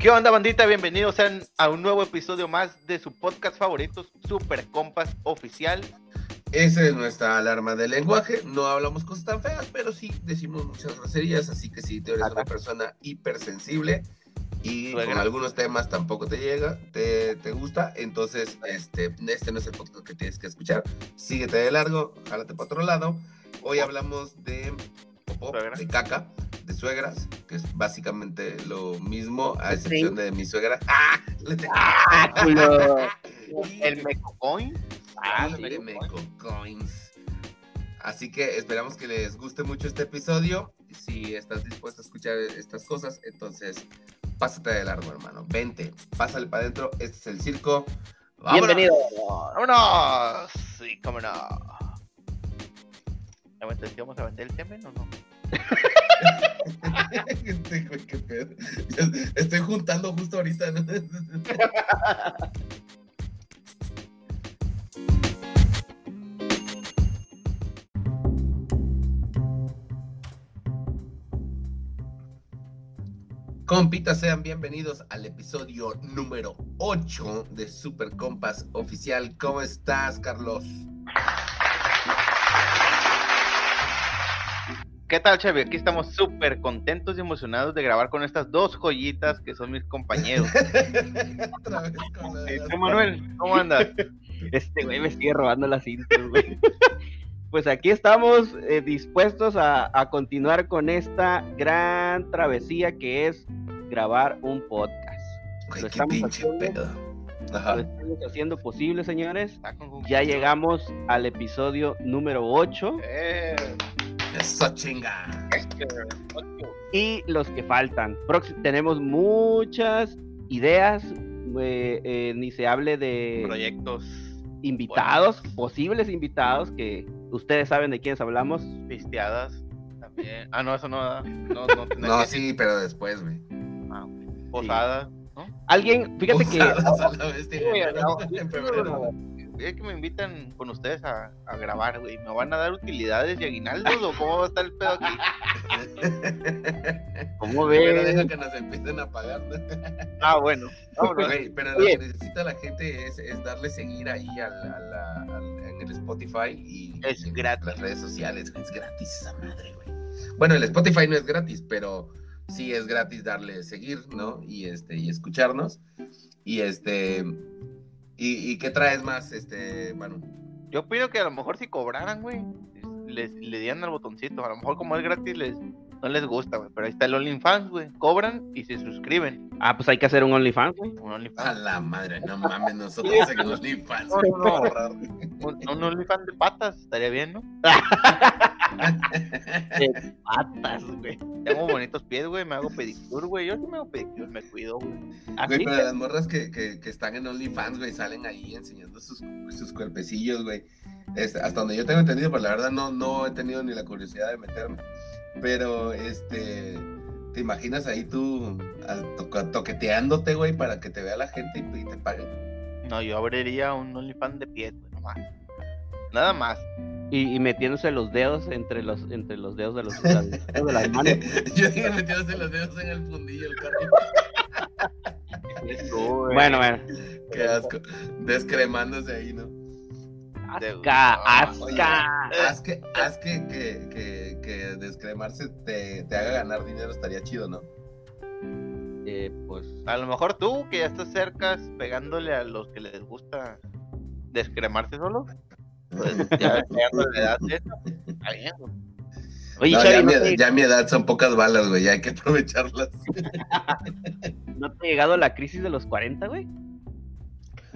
¿Qué onda, bandita? Bienvenidos sean a un nuevo episodio más de su podcast favorito, Super Compas Oficial. Esa es nuestra alarma de lenguaje. No hablamos cosas tan feas, pero sí decimos muchas groserías. Así que si tú eres una persona hipersensible y con algunos temas tampoco te llega, te, te, gusta, entonces este, este no es el podcast que tienes que escuchar. Síguete de largo, jálate para otro lado. Hoy hablamos de popó, de caca de suegras, que es básicamente lo mismo, a excepción de mi suegra. ¡Ah! ¡Ah el Meco Coin. Ah, el Meco Coins. Así que esperamos que les guste mucho este episodio. Si estás dispuesto a escuchar estas cosas, entonces pásate de largo, hermano. Vente, pásale para adentro. Este es el circo. Bienvenido. ¡Vámonos! Sí, cómo no. ¿Vamos a vender el semen o no? Estoy juntando justo ahorita. Compitas, sean bienvenidos al episodio número 8 de Super Compas Oficial. ¿Cómo estás, Carlos? ¿Qué tal, Chevy? Aquí estamos súper contentos y emocionados de grabar con estas dos joyitas que son mis compañeros. Otra vez con Manuel, ¿cómo andas? Este güey me sigue robando las cintas, güey. Pues aquí estamos eh, dispuestos a, continuar con esta gran travesía que es grabar un podcast. lo, estamos haciendo, lo estamos haciendo posible, señores. Ya llegamos al episodio número 8. Eh. Eso chinga. Y los que faltan. tenemos muchas ideas. Eh, ni se hable de proyectos invitados, posibles invitados que ustedes saben de quiénes hablamos. Pisteadas también. Ah, no, eso no. No, no, no sí, pero después, güey. Ah, Posada. ¿no? Alguien, fíjate que. Es que me invitan con ustedes a, a grabar, güey. ¿Me van a dar utilidades y aguinaldos o cómo va a estar el pedo aquí? ¿Cómo ves? Pero deja que nos empiecen a pagar. ah, bueno. pero lo que necesita la gente es, es darle seguir ahí al, en el Spotify y es en gratis. las redes sociales. Es gratis esa madre, güey. Bueno, el Spotify no es gratis, pero sí es gratis darle seguir, ¿no? Y este, y escucharnos. Y este, ¿Y, qué traes más, este, Manu? Yo pido que a lo mejor si cobraran, güey, les, le dieran al botoncito. A lo mejor como es gratis les, no les gusta, güey. Pero ahí está el OnlyFans, güey. Cobran y se suscriben. Ah, pues hay que hacer un OnlyFans, güey. Un OnlyFans. A la madre, no mames, nosotros en OnlyFans. No, no, no. un, un OnlyFans de patas, estaría bien, ¿no? de patas, güey. Tengo bonitos pies, güey. Me hago pedicure, güey. Yo sí me hago pedicure, me cuido, güey. Güey, pero las morras que, que, que, están en OnlyFans, güey, salen ahí enseñando sus, sus cuerpecillos, güey. hasta donde yo tengo entendido, pero la verdad no, no he tenido ni la curiosidad de meterme. Pero, este, ¿te imaginas ahí tú toqueteándote, güey, para que te vea la gente y, te paguen? No, yo abriría un OnlyFans de pies, güey, nomás. Nada más. Y, metiéndose los dedos entre los entre los dedos de los de las manos. Yo dije metiéndose los dedos en el fundillo el carro. bueno, bueno. Qué asco. Descremándose ahí, ¿no? Asca, asca. haz que, haz que, que, que, descremarse te, te, haga ganar dinero, estaría chido, ¿no? Eh, pues a lo mejor tú, que ya estás cerca, pegándole a los que les gusta descremarse solo. Pues ya, Oye, ya, mi, ya, mi, edad son pocas balas, güey, ya hay que aprovecharlas. ¿No te ha llegado la crisis de los 40, güey?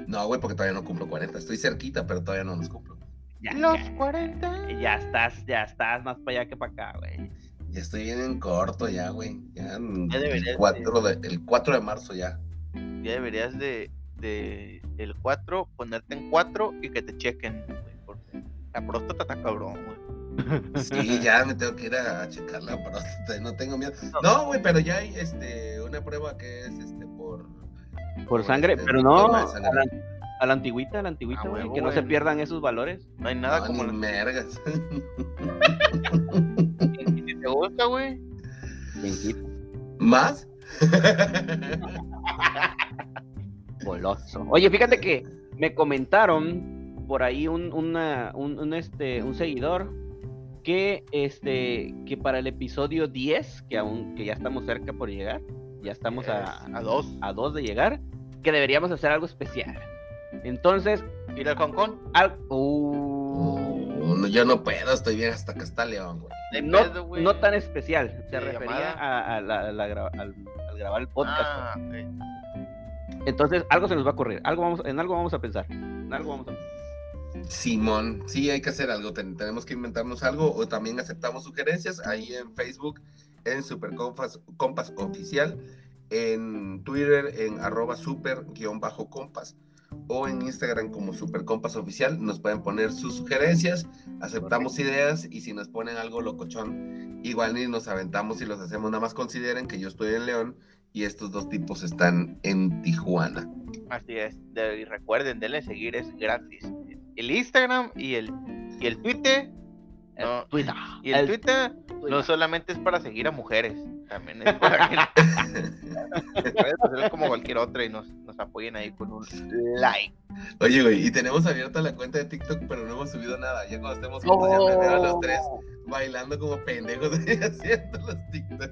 No, güey, porque todavía no cumplo 40. Estoy cerquita, pero todavía no los cumplo. los 40. Ya estás, ya estás más para allá que para acá, güey. Ya estoy bien en corto ya, güey. Ya, el, 4 de, el 4 de marzo ya. Ya deberías de, de el 4 ponerte en 4 y que te chequen, güey, porque la próstata está cabrón, güey. Sí, ya me tengo que ir a checar la próstata, no tengo miedo. No, güey, pero ya hay este una prueba que es este por sangre, pero no a la, a la, antigüita, a la antigüita, ah, güey, que no se pierdan esos valores. No hay nada como las mergas. ¿Te gusta, güey? ¿Más? Goloso. Oye, fíjate que me comentaron por ahí un, un, este, un seguidor que, este, que para el episodio 10, que aún que ya estamos cerca por llegar, ya estamos a, a, dos. a dos de llegar, que deberíamos hacer algo especial. Entonces, ¿ir al Hong Kong? Uh, yo no puedo, estoy bien hasta que está León, güey. No, tan especial, se refería a, al, grabar el podcast. Ah, Entonces, algo se nos va a ocurrir, algo vamos, en algo vamos a pensar, en algo vamos a Simón, sí, hay que hacer algo, tenemos que inventarnos algo o también aceptamos sugerencias ahí en Facebook, en Super Compas, Oficial, en Twitter, en arroba super-compas o en Instagram como Super Compas Oficial. Nos pueden poner sus sugerencias, aceptamos ideas y si nos ponen algo locochón, igual ni nos aventamos y los hacemos. Nada más consideren que yo estoy en León y estos dos tipos están en Tijuana. Así es, y recuerden, denle seguir, es gratis el Instagram y el, y el Twitter. No, Twitter. Y el, Twitter, no solamente es para seguir a mujeres, también es para que como cualquier otra y nos, nos apoyen ahí con un like. Oye, güey, y tenemos abierta la cuenta de TikTok, pero no hemos subido nada. Ya cuando estemos juntos, ya los tres bailando como pendejos haciendo los TikTok.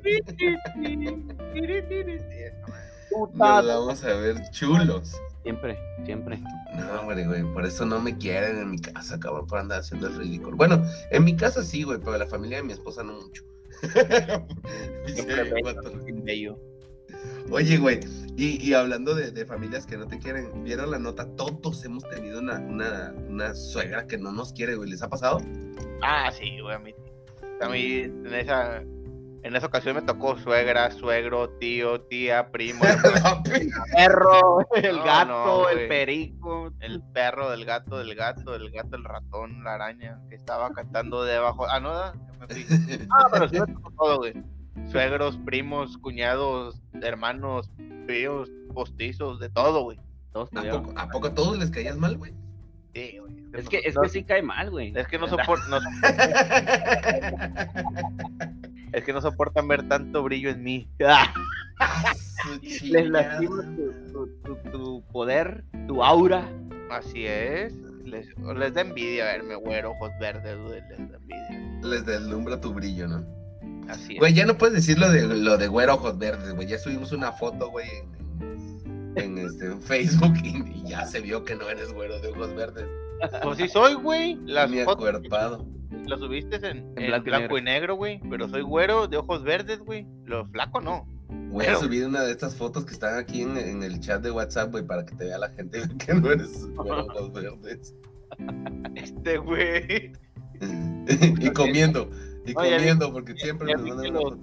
Nos vamos a ver chulos. Siempre, siempre. No, hombre, güey, por eso no me quieren en mi casa, cabrón, por andar haciendo el ridículo. Bueno, en mi casa sí, güey, pero la familia de mi esposa no mucho. Oye, güey, y, hablando de, familias que no te quieren, ¿vieron la nota? Todos hemos tenido una, una, una suegra que no nos quiere, güey. ¿Les ha pasado? Ah, sí, güey, a mí. A mí, en esa, en esa ocasión me tocó suegra, suegro, tío, tía, primo, perro, el gato, el perico. El perro del gato, del gato, el gato, el ratón, la araña que estaba cantando debajo. Ah, no, ah, pero sí me tocó todo, güey. Suegros, primos, cuñados, hermanos, tíos, postizos, de todo, güey. ¿A poco, a todos les caías mal, güey? Sí, güey. Es que, es que sí cae mal, güey. Es que no soporto. Es que no soportan ver tanto brillo en mí. Les lastima tu, poder, tu aura. Así es. Les, les da envidia verme, güero, ojos verdes, Les da envidia. Les deslumbra tu brillo, ¿no? Así es. Güey, ya no puedes decir lo de, lo de güero, ojos verdes, güey. Ya subimos una foto, güey, en, este, Facebook y, ya se vio que no eres güero de ojos verdes. Pues sí soy, güey. Las acuerpado lo subiste en, blanco, y negro, güey. Pero soy güero, de ojos verdes, güey. Lo flaco no. Voy a subir una de estas fotos que están aquí en, el chat de WhatsApp, güey, para que te vea la gente que no eres güero, ojos verdes. Este, güey. y comiendo, y comiendo, porque siempre nos mandan los,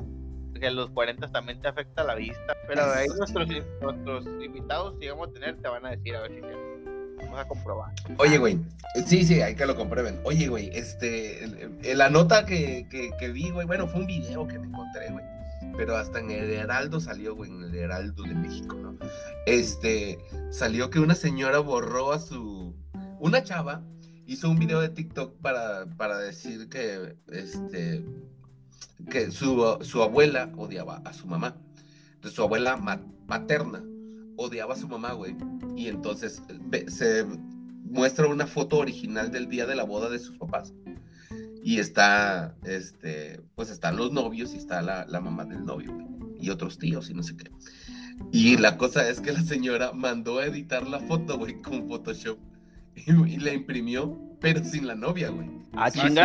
que a los 40 también te afecta la vista. Pero ahí nuestros, nuestros invitados, si vamos a tener, te van a decir a ver si Vamos a comprobar. Oye, güey. Sí, sí, hay que lo comprueben. Oye, güey, este, la nota que, que, vi, güey, bueno, fue un video que me encontré, güey. Pero hasta en el Heraldo salió, güey, en el Heraldo de México, ¿no? Este, salió que una señora borró a su. Una chava hizo un video de TikTok para, para decir que, este, que su, su abuela odiaba a su mamá. Entonces, su abuela materna odiaba a su mamá, güey. Y entonces se muestra una foto original del día de la boda de sus papás. Y está, este, pues están los novios y está la, la mamá del novio, güey. Y otros tíos y no sé qué. Y la cosa es que la señora mandó a editar la foto, güey, con Photoshop. y la imprimió pero sin la novia, güey. Ah, sin,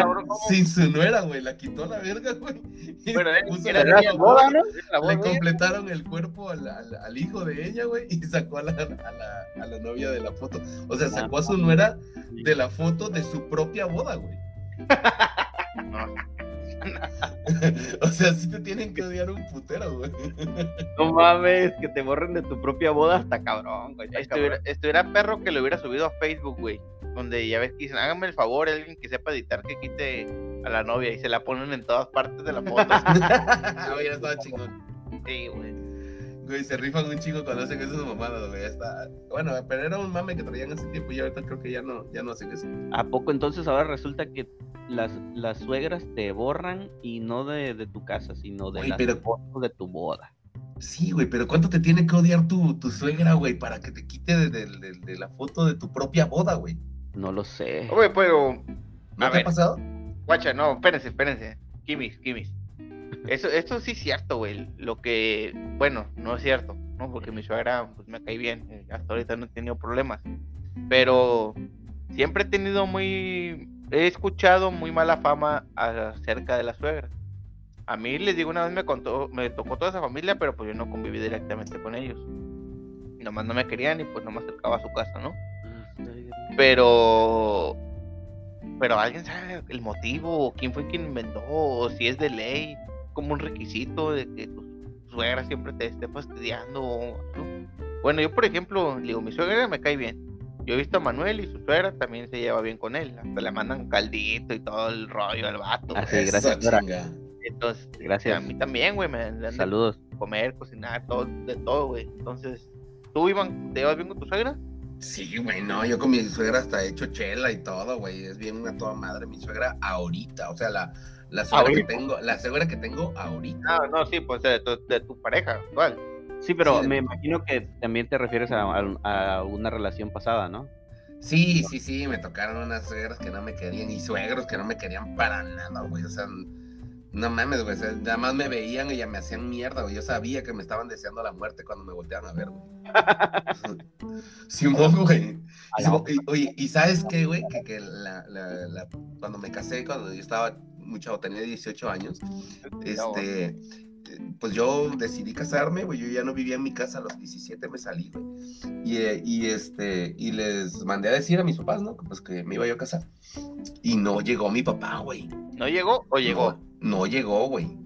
sin su nuera, güey. La quitó a la verga, güey. Pero era, la, boda, ¿no? Le completaron el cuerpo al, al, hijo de ella, güey, y sacó a la, a, la, a la novia de la foto. O sea, sacó a su nuera de la foto de su propia boda, güey. o sea, sí te tienen que odiar un putero, güey. No mames, que te borren de tu propia boda hasta cabrón, güey. Estuviera, perro que lo hubiera subido a Facebook, güey. Donde ya ves que dicen, háganme el favor, alguien que sepa editar que quite a la novia y se la ponen en todas partes de la foto. Oye, estaba chingón. Sí, güey. Güey, se rifan un chingo cuando hacen esas mamadas, güey. Está... Bueno, pero era un mame que traían hace tiempo y ahorita creo que ya no, ya no hacen eso. ¿A poco entonces ahora resulta que las, las suegras te borran y no de, de tu casa, sino de las pero... de tu boda? Sí, güey, pero ¿cuánto te tiene que odiar tu, tu suegra, güey, para que te quite de, la foto de tu propia boda, güey? No lo sé. Güey, pero. ¿No te ha pasado? Guacha, no, espérense, espérense. Kimis, Kimis. Eso, esto sí es cierto, güey. Lo que. Bueno, no es cierto, ¿no? Porque mi suegra pues, me cae bien. Hasta ahorita no he tenido problemas. Pero siempre he tenido muy. He escuchado muy mala fama acerca de la suegra. A mí les digo, una vez me contó, me tocó toda esa familia, pero pues yo no conviví directamente con ellos. Nomás no me querían y pues no me acercaba a su casa, ¿no? Pero pero alguien sabe el motivo, quién fue quien inventó, o si es de ley, como un requisito de que tu suegra siempre te esté fastidiando. Bueno, yo por ejemplo, digo, mi suegra me cae bien. Yo he visto a Manuel y su suegra también se lleva bien con él. Hasta le mandan caldito y todo el rollo al vato. Así, ah, gracias, entonces, gracias. A mí también, güey. Me, Saludos. Comer, cocinar, todo, de todo, güey. Entonces, ¿tú, Iván, te llevas bien con tu suegra? Sí, güey, no, yo con mi suegra hasta he hecho chela y todo, güey. Es bien una toda madre mi suegra ahorita. O sea, la, la suegra que tengo, la suegra que tengo ahorita. No, no, sí, pues de tu, de tu pareja, igual. Sí, pero me imagino que también te refieres a, a, una relación pasada, ¿no? Sí, sí, sí, me tocaron unas suegras que no me querían y suegros que no me querían para nada, güey. O sea, no mames, güey. Nada más me veían y ya me hacían mierda, güey. Yo sabía que me estaban deseando la muerte cuando me volteaban a ver, güey. Simón, güey. Oye, ¿y sabes qué, güey? Que, que la, la, cuando me casé, cuando yo estaba mucho, tenía 18 años, este, pues yo decidí casarme, güey. Yo ya no vivía en mi casa, a los 17 me salí, güey. Y, y, este, y les mandé a decir a mis papás, ¿no? Pues que me iba yo a casar. Y no llegó mi papá, güey. ¿No llegó o llegó? No llegó, güey.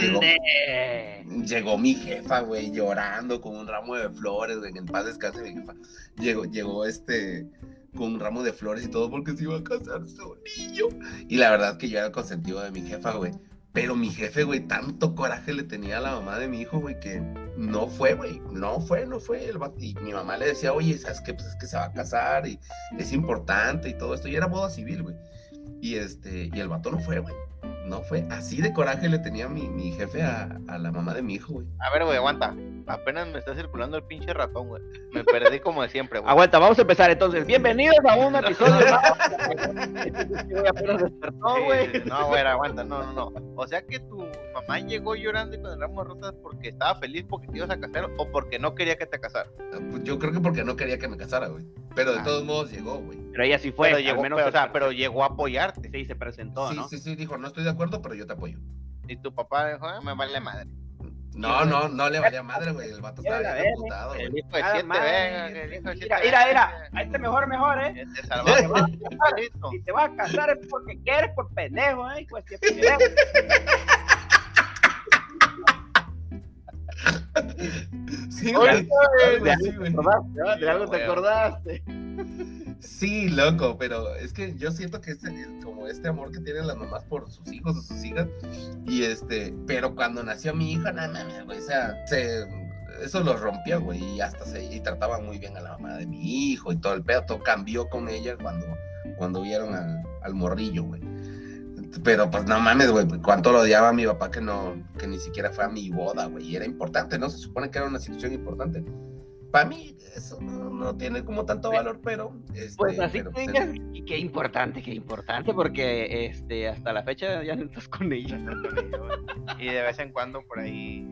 Llegó, llegó, mi jefa, güey, llorando con un ramo de flores, güey, en paz descanse mi jefa. Llegó, llegó este con un ramo de flores y todo porque se iba a casar su niño. Y la verdad que yo era el consentido de mi jefa, güey. Pero mi jefe, güey, tanto coraje le tenía a la mamá de mi hijo, güey, que no fue, güey. No fue, no fue. El y mi mamá le decía, oye, ¿sabes qué? Pues es que se va a casar y es importante y todo esto. Y era boda civil, güey. Y este, y el vato no fue, güey no fue así de coraje le tenía mi, mi jefe a, a, la mamá de mi hijo, güey. A ver, güey, aguanta. Apenas me está circulando el pinche ratón, güey. Me perdí como de siempre, güey. Aguanta, vamos a empezar entonces. Bienvenidos a un episodio no, güey. No, güey, aguanta, no, no, no. O sea que tu mamá llegó llorando y con el ramo de rosas porque estaba feliz porque te ibas a casar o porque no quería que te casara. Ah, pues yo creo que porque no quería que me casara, güey. Pero de ah. todos modos llegó, güey. Pero ella sí fue, pero llegó, menos, o sea, pero llegó a apoyarte. Sí, se presentó, sí, ¿no? Sí, sí, dijo, no estoy de acuerdo, pero yo te apoyo. Y tu papá dijo, ah, me vale madre. No, no, no le valía madre, güey. El vato estaba bien emputado, güey. El hijo de siete, venga, el hijo de siete. Mira, mira, a este mejor, mejor, ¿eh? Te salvaste. Si te vas a casar es porque quieres, por pendejo, ¿eh? Pues que Sí, güey. De algo te acordaste. Sí, loco, pero es que yo siento que es como este amor que tienen las mamás por sus hijos o sus hijas. Y este, pero cuando nació mi hija, nada más, güey, o sea, se, eso lo rompió, güey, y hasta se y trataba muy bien a la mamá de mi hijo y todo el pedo, todo cambió con ella cuando, cuando vieron al, al morrillo, güey. Pero pues no mames, güey, cuánto lo odiaba a mi papá que no, que ni siquiera fue a mi boda, güey, y era importante, ¿no? Se supone que era una situación importante para mí eso no, tiene como tanto valor, pero... Este, pues así pues, y qué importante, qué importante, porque este hasta la fecha ya no estás con ella. y de vez en cuando por ahí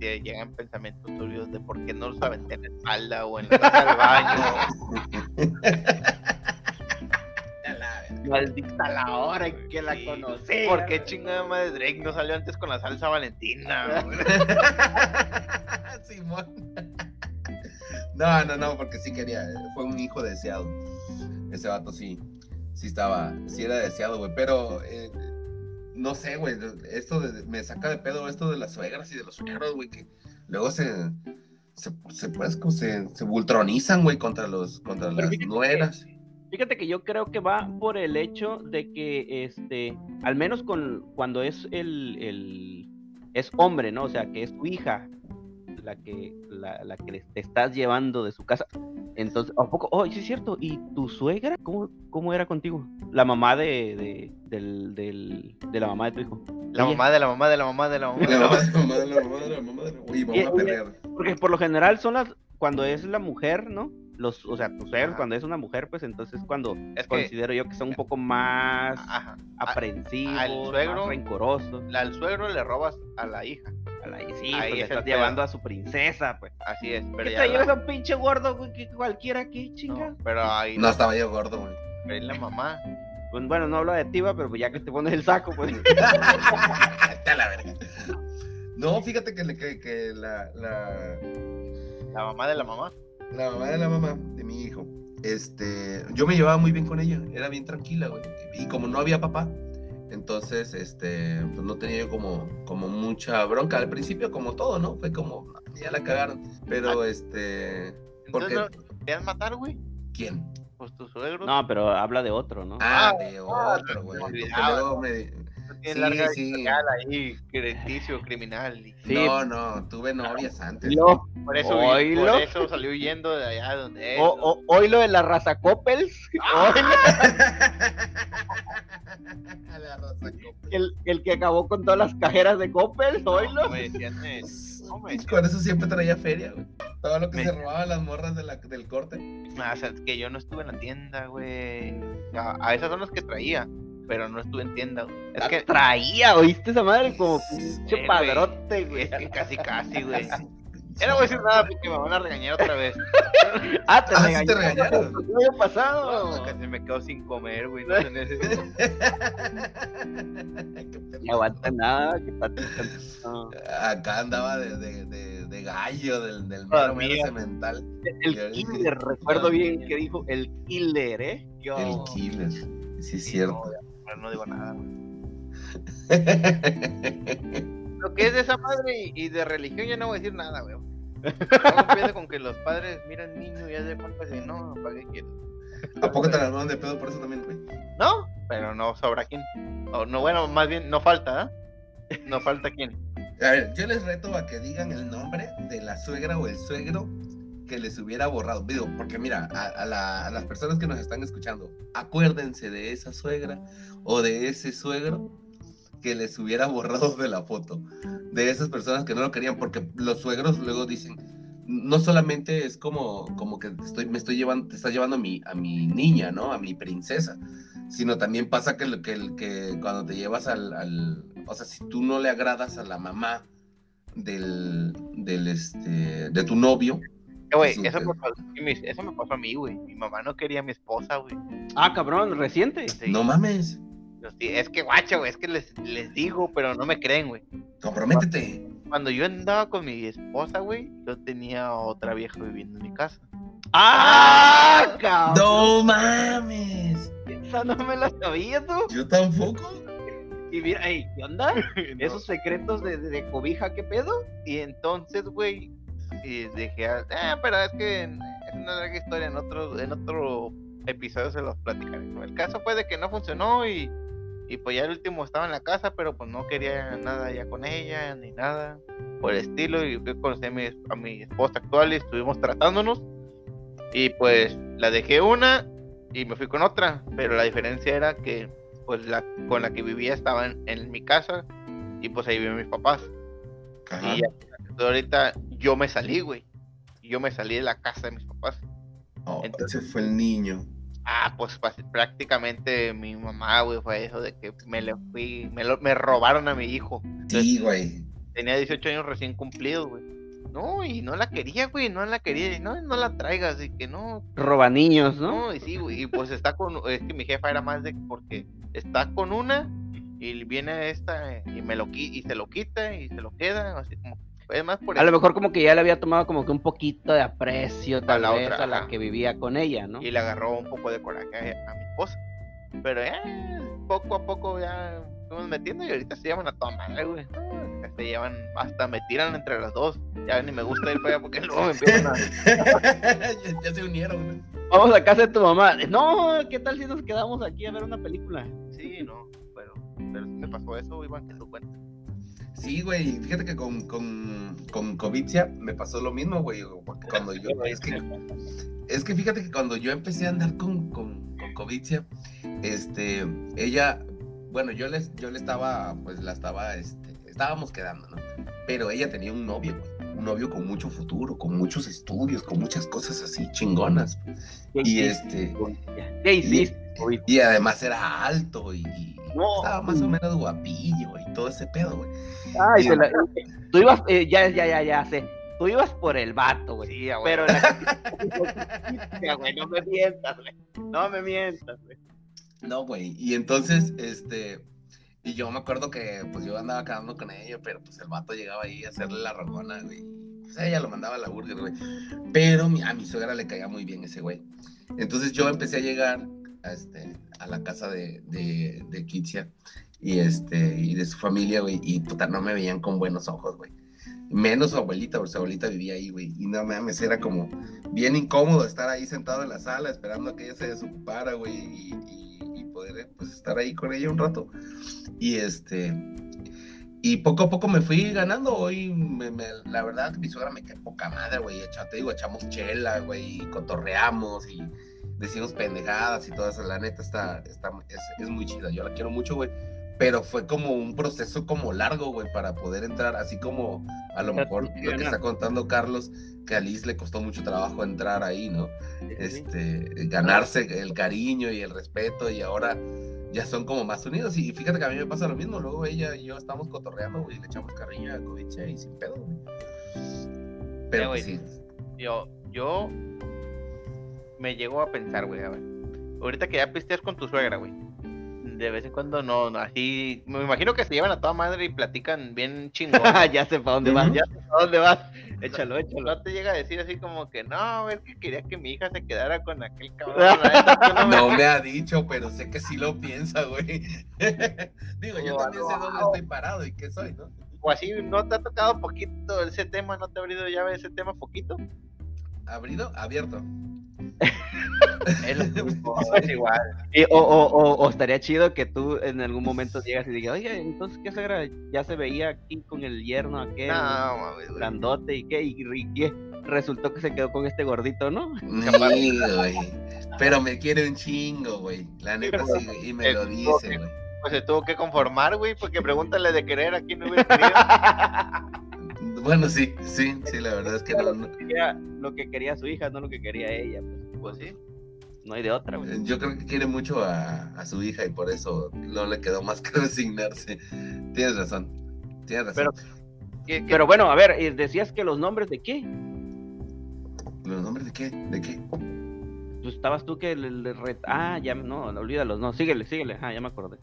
llegan pensamientos turbios de por qué no lo saben en la espalda o en la casa del baño. Maldita la hora en que la conocí. ¿Por qué chingada madre Drake no salió antes con la salsa valentina? Simón. No, no, no, porque sí quería, fue un hijo deseado. Ese vato sí, sí estaba, sí era deseado, güey, pero eh, no sé, güey, esto de, me saca de pedo esto de las suegras y de los suegros, güey, que luego se, se, se, pues, se, se vultronizan, güey, contra los, contra las nueras. Fíjate que yo creo que va por el hecho de que, este, al menos con, cuando es el, el, es hombre, ¿no? O sea, que es tu hija, la que, la, la que te estás llevando de su casa. Entonces, ¿a poco? Oh, sí es cierto. ¿Y tu suegra? ¿Cómo, cómo era contigo? La mamá de, de, del, del, de la mamá de tu hijo. La mamá de la mamá de la mamá de la mamá. La mamá de la mamá de la mamá de la mamá de la Uy, vamos a pelear. Porque por lo general son las, cuando es la mujer, ¿no? Los, o sea, tus suegros, cuando es una mujer, pues entonces cuando Es que considero yo que son un poco más Ajá. aprensivos, al suegro- más rencorosos. La- al suegro le robas a la hija. A la- sí, Ahí pues es estás llevando a su princesa, pues. Así es. Pero ¿Qué ya te llevas a un pinche gordo, güey, que cualquiera aquí, no, chinga? pero ahí No, estaba yo gordo, güey. pero ahí la mamá. Pues, bueno, no hablo de ti, pero pues ya que te pones el saco, pues. A la verga. No, fíjate que, le- que, que la, la, La mamá de la mamá. La mamá de la mamá de mi hijo, este, yo me llevaba muy bien con ella, era bien tranquila, güey. Y como no había papá, entonces, este, pues no tenía yo como, como mucha bronca. Al principio, como todo, ¿no? Fue como, ya la cagaron. Pero, este, ¿por Entonces, qué? ¿no? ¿te querían matar, güey? ¿Quién? Pues tu suegro. No, pero habla de otro, ¿no? Ah, Ah, de ah, otro, güey. porque luego me- No tiene sí, larga sí. ahí, crediticio criminal. y Sí. No, no, tuve novias antes. Yo, Por eso, por eso salió huyendo de allá donde o, o- hoy lo de la raza Coppels, La el, el que acabó con todas las cajeras de Coppels, no, me decían, Con eso siempre traía feria, güey. Todo lo que Me- se robaban las morras de la- del corte. "Ah, o sea, es que yo no estuve en la tienda, güey. A, a esas son las que traía, pero no estuve en tienda. güey. Es que traía, ¿oíste esa madre? Como pinche güey. padrote, güey. Es que casi, casi, güey. Ya no voy a decir nada porque me van a regañar otra vez. Ah, te Ah, sí regañaron. te regañaron. El año pasado. No, casi me quedo sin comer, güey. No, No aguanta nada, que no. Acá andaba de, de, de, de gallo, del, del mero, cemental. El killer, recuerdo bien que dijo el killer, ¿eh? Yo. El killer. Sí, es cierto. No, no digo nada, güey. Lo que es de esa madre y, y de religión, yo no voy a decir nada, güey. No con que los padres miran niño y ya de cuenta que no, ¿para qué quieren? ¿A poco te las mandan de pedo por eso también, güey? No, pero no sobra quién. O no, bueno, más bien, no falta, ¿ah? No falta quién. A ver, yo les reto a que digan el nombre de la suegra o el suegro que les hubiera borrado. Digo, porque mira, a, a la- a las personas que nos están escuchando, acuérdense de esa suegra o de ese suegro que les hubiera borrado de la foto. De esas personas que no lo querían, porque los suegros luego dicen, no solamente es como, como que estoy, me estoy llevando, te estás llevando a mi, a mi niña, ¿no? A mi princesa. Sino también pasa que, que, que cuando te llevas al, al- o sea, si tú no le agradas a la mamá del, del este, de tu novio, Güey, eso, me pasó, y mis- eso me pasó a mí, güey. Mi mamá no quería a mi esposa, güey. Ah, cabrón, reciente. Sí. no mames, Es que, guacha, güey, es que les, les digo, pero no me creen, güey. comprométete. Cuando yo andaba con mi esposa, güey, yo tenía otra vieja viviendo en mi casa. ¡Ah, cabrón! No mames, Esa no me la sabía tú. yo tampoco. Y mira, ey, ¿qué onda? No. ¿Esos secretos de, de- de cobija, qué pedo? Y entonces, güey, y dije, ah, pero es que es una larga historia, en otro, en otro episodio se los platicaré. El caso fue de que no funcionó y, y pues ya el último estaba en la casa, pero pues no quería nada ya con ella, ni nada por el estilo. Y yo conocí a mi, a mi esposa actual y estuvimos tratándonos. Y pues la dejé una y me fui con otra, pero la diferencia era que pues la con la que vivía estaba en, en mi casa y pues ahí viven mis papás. Ajá. Y ya, ahorita yo me salí, güey. Yo me salí de la casa de mis papás. Oh, entonces- ese fue el niño. Ah, pues pas- prácticamente mi mamá, güey, fue eso de que me le fui, me, lo- me robaron a mi hijo. Sí, güey. Tenía 18 años recién cumplidos, güey. No, y no la quería, güey, no la quería. y No, no la traigas, y que no, Roba niños, ¿no? no, y sí, güey. Y pues está con, es que mi jefa era más de, porque está con una y viene esta y me lo y se lo quita y se lo queda, así como, es más por A lo mejor como que ya le había tomado como que un poquito de aprecio tal la vez otra, a la ajá. que vivía con ella, ¿no? y le agarró un poco de coraje a, a mi esposa. Pero eh, poco a poco ya fuimos metiendo y ahorita se llevan a toda madre, güey. Que Se llevan, hasta me tiran entre las dos. Ya ni me gusta ir para allá porque luego me empiezan a. ya, ya se unieron. ¿no? Vamos a casa de tu mamá. No, ¿qué tal si nos quedamos aquí a ver una película? Sí, no, pero, pero sí me pasó eso, Iván, que tú cuentas. Sí, güey. Fíjate que con, con, con Covicia me pasó lo mismo, güey. porque Cuando yo. Es que, es que fíjate que cuando yo empecé a andar con, con, con Covicia, este, ella bueno, yo les, yo le estaba, pues la estaba, este, estábamos quedando, ¿no? Pero ella tenía un novio, un novio con mucho futuro, con muchos estudios, con muchas cosas así chingonas. Y este. ¿Qué hiciste? Y, además era alto y, estaba más o menos guapillo y todo ese pedo, güey. Ay, tú ibas, eh, ya, ya, ya, ya sé. Tú ibas por el vato, güey. Sí, pero güey, no me mientas, güey. No me mientas, güey. No, güey. Y entonces, este, y yo me acuerdo que pues yo andaba quedando con ella, pero pues el vato llegaba ahí a hacerle la rogona, güey. Pues ella lo mandaba a la burger, güey. Pero a mi suegra le caía muy bien ese güey. Entonces yo empecé a llegar a, este, la casa de, de, de Kitsia y, este, y de su familia, güey. Y puta, no me veían con buenos ojos, güey. Menos su abuelita, porque su abuelita vivía ahí, güey. Y no mames, era como bien incómodo estar ahí sentado en la sala esperando que ella se desocupara, güey. y poder pues, estar ahí con ella un rato. Y este, y poco a poco me fui ganando. Hoy, la verdad, mi suegra me quedó poca madre, güey. Te digo, echamos chela, güey, y cotorreamos y decimos pendejadas y todo eso. La neta está, está es, es muy chida. Yo la quiero mucho, güey pero fue como un proceso como largo, güey, para poder entrar, así como a lo mejor lo que está contando Carlos, que a Liz le costó mucho trabajo entrar ahí, ¿no? Este, ganarse el cariño y el respeto y ahora ya son como más unidos y fíjate que a mí me pasa lo mismo, luego ella y yo estamos cotorreando, güey, le echamos cariño a Coviche y sin pedo, güey. Pero pues sí. Yo, yo me llego a pensar, güey, a ver. Ahorita que ya pisteas con tu suegra, güey de vez en cuando no, no, así, me imagino que se llevan a toda madre y platican bien chingón. ya sé para dónde vas, ya sé para dónde vas. Échalo, échalo. No te llega a decir así como que no, a ver que quería que mi hija se quedara con aquel cabrón. no, me... ha dicho, pero sé que sí lo piensa, güey. Digo, yo también sé dónde estoy parado y qué soy, ¿no? O así, ¿no te ha tocado poquito ese tema? ¿No te ha abrido llave ese tema poquito? ¿Abrido? Abierto. es igual. o, o, o, estaría chido que tú en algún momento llegas y digas, oye, entonces, ¿qué se Ya se veía aquí con el yerno aquel, no, grandote, ¿y qué? ¿Y, qué? Resultó que se quedó con este gordito, ¿no? Sí, güey. Pero me quiere un chingo, güey. La neta sí, y me lo dice, güey. Pues se tuvo que conformar, güey, porque pregúntale de querer a quién no hubiera querido. Bueno, sí, sí, sí, la verdad es que no. Lo, que quería, lo que quería su hija, no lo que quería ella, pues, pues sí. No hay de otra, güey. Yo creo que quiere mucho a, su hija y por eso no le quedó más que resignarse. Tienes razón, tienes razón. Pero, pero bueno, a ver, decías que los nombres de qué? ¿Los nombres de qué? ¿De qué? Pues estabas tú que le, Ah, ya, no, olvídalos, no, síguele, síguele, ah, ya me acordé.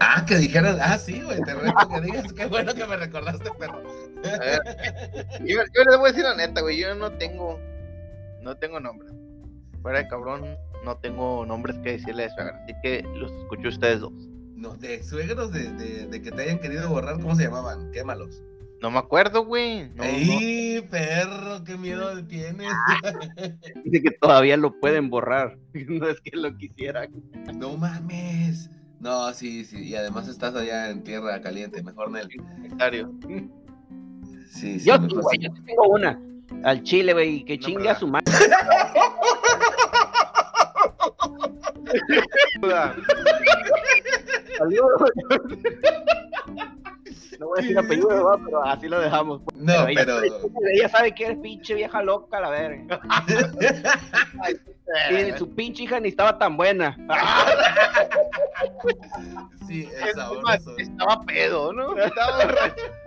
Ah, que dijeras, ah, sí, güey, te reto que digas, qué bueno que me recordaste, perro. yo, yo les voy a decir la neta, güey, yo no tengo, no tengo nombre. Fuera de cabrón, no tengo nombres que decirle de suegra, así que los escucho ustedes dos. No, de suegros de, de, de que te hayan querido borrar, ¿cómo se llamaban? Quémalos. No me acuerdo, güey. No, ¡Ey, perro! ¡Qué miedo tienes! Dice que todavía lo pueden borrar. No es que lo quisieran. No mames. No, sí, sí. Y además estás allá en tierra caliente. Mejor Nel. Sí, sí. Yo, yo tengo una. Al chile, güey. Que chingue a su madre. No voy a decir apellido, pero así lo dejamos. No, pero. Ella, sabe que eres pinche vieja loca, la verga. y su pinche hija ni estaba tan buena. sí, esa Estaba pedo, ¿no? Estaba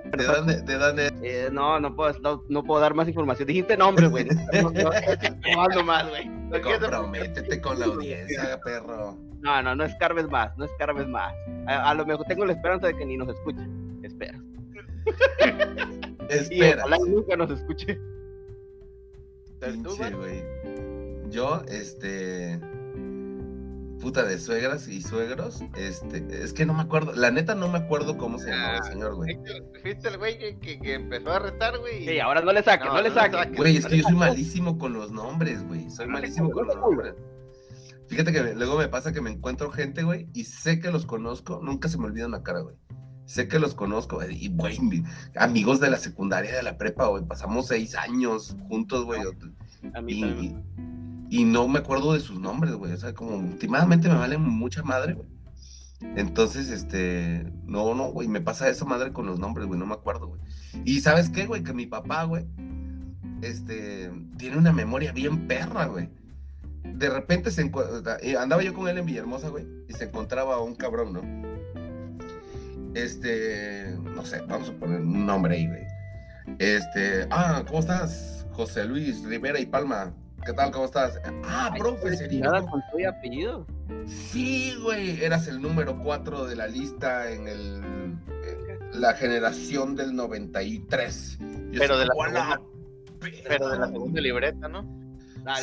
¿De dónde? ¿De dónde? Eh, no, no puedo, no, puedo dar más información. Dijiste nombre, güey. No, no, no, más, güey. Comprométete con la audiencia, perro. No, no, no escarbes más, no escarbes más. A, lo mejor tengo la esperanza de que ni nos escuche. Espera. Espera. ojalá nunca nos escuche. Pinche, güey. Yo, este puta de suegras y suegros, este, es que no me acuerdo, la neta no me acuerdo cómo se llama el ah, señor, güey. Fuiste el güey que, que, empezó a retar, güey. Sí, ahora no le saque, no, le saque. Güey, es que yo soy malísimo con los nombres, güey, soy malísimo con los nombres. Fíjate que luego me pasa que me encuentro gente, güey, y sé que los conozco, nunca se me olvidan la cara, güey. Sé que los conozco, y güey, amigos de la secundaria, de la prepa, güey, pasamos seis años juntos, güey. A mí también y no me acuerdo de sus nombres, güey. O sea, como últimamente me valen mucha madre, güey. Entonces, este, no, no, güey, me pasa eso madre con los nombres, güey, no me acuerdo, güey. Y sabes qué, güey, que mi papá, güey, este, tiene una memoria bien perra, güey. De repente se eh, andaba yo con él en Villahermosa, güey, y se encontraba un cabrón, ¿no? Este, no sé, vamos a poner un nombre ahí, güey. Este, ah, ¿cómo estás? José Luis Rivera y Palma. ¿Qué tal? ¿Cómo estás? Ah, profe, Nada con tu apellido. Sí, güey, eras el número 4 de la lista en el la generación del 93. pero de la segunda, pero de la segunda libreta, ¿no?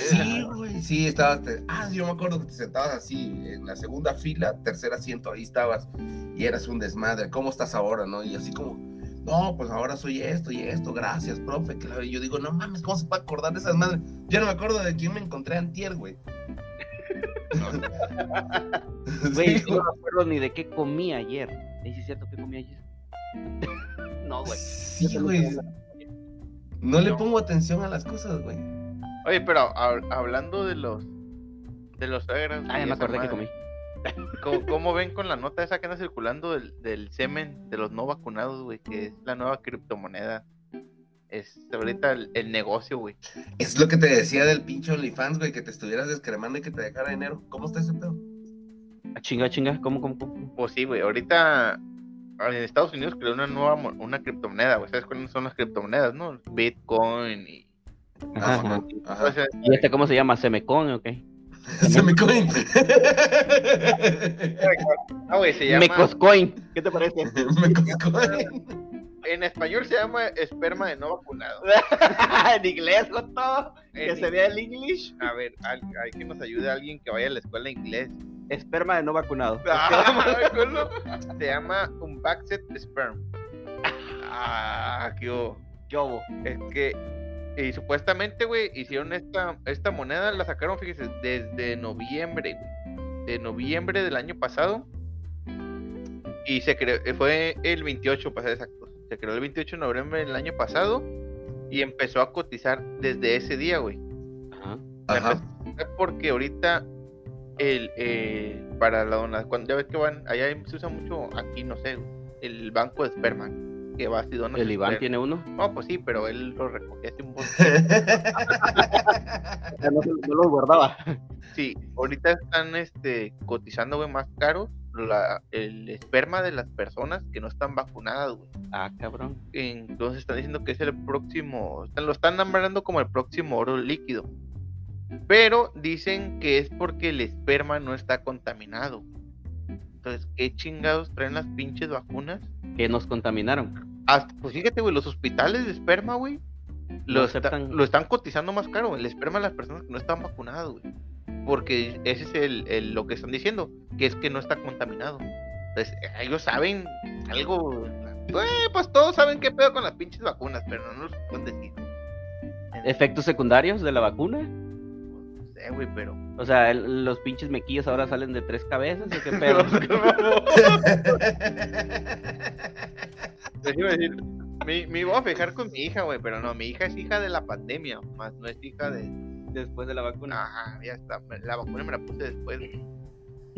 Sí, güey, sí, estabas. Ah, yo me acuerdo que te sentabas así, en la segunda fila, tercer asiento, ahí estabas, y eras un desmadre. ¿Cómo estás ahora, no? Y así como, no, pues ahora soy esto y esto, gracias, profe. Que yo digo, no mames, ¿cómo se puede acordar de esas madres? Yo no me acuerdo de quién me encontré antier, güey. Güey, no me acuerdo ni de qué comí ayer. ¿Es cierto que comí ayer? no, güey. Sí, güey. No, le pongo atención a las cosas, güey. Oye, pero hablando de los de los suegros. Ah, ya me acordé que comí. ¿Cómo, ven con la nota esa que anda circulando del, del semen de los no vacunados, güey? Que es la nueva criptomoneda. Es ahorita el, negocio, güey. Es lo que te decía del pinche OnlyFans, güey, que te estuvieras descremando y que te dejara dinero. ¿Cómo está ese pedo? A ah, chinga, chinga, ¿cómo, cómo, cómo? Pues sí, güey, ahorita en Estados Unidos creó una nueva una criptomoneda, güey. ¿Sabes cuáles son las criptomonedas, no? Bitcoin y. Ajá, ¿Y este cómo se llama? ¿Semecoin o qué? Semecoin. güey, se llama. Mecoscoin. ¿Qué te parece? Mecoscoin en español se llama esperma de no vacunado. en inglés, con todo. Que sería el English. A ver, hay, que nos ayude a alguien que vaya a la escuela de inglés. Esperma de no vacunado. Ah, se llama un backset sperm. Ah, qué hubo. Es que y supuestamente, güey, hicieron esta, esta moneda, la sacaron, fíjese, desde noviembre, de noviembre del año pasado. Y se creó, fue el 28, para ser exacto se creó el 28 de noviembre del año pasado y empezó a cotizar desde ese día, güey. Ajá. Porque ahorita el eh, para la dona, cuando ya ves que van, allá se usa mucho aquí, no sé, el banco de esperma que va dona. ¿El Iván tiene uno? No, pues sí, pero él lo recogía hace un poco. no, no, lo guardaba. Sí, ahorita están este cotizando, güey, más caros el esperma de las personas que no están vacunadas, güey. Ah, cabrón. Entonces están diciendo que es el próximo, lo están nombrando como el próximo oro líquido. Pero dicen que es porque el esperma no está contaminado. Entonces, ¿qué chingados traen las pinches vacunas? Que nos contaminaron. pues fíjate, güey, los hospitales de esperma, güey, lo, lo están cotizando más caro. El esperma de las personas que no están vacunadas, güey porque ese es el, lo que están diciendo, que es que no está contaminado. Entonces, ellos saben algo, pues todos saben qué pedo con las pinches vacunas, pero no nos pueden decir. ¿Efectos secundarios de la vacuna? Sé, güey, pero... O sea, los pinches mequillos ahora salen de tres cabezas, ¿o qué pedo? pues a decir, me, me iba a fijar con mi hija, güey, pero no, mi hija es hija de la pandemia, más no es hija de después de la vacuna. Ajá, ya está. La vacuna me la puse después.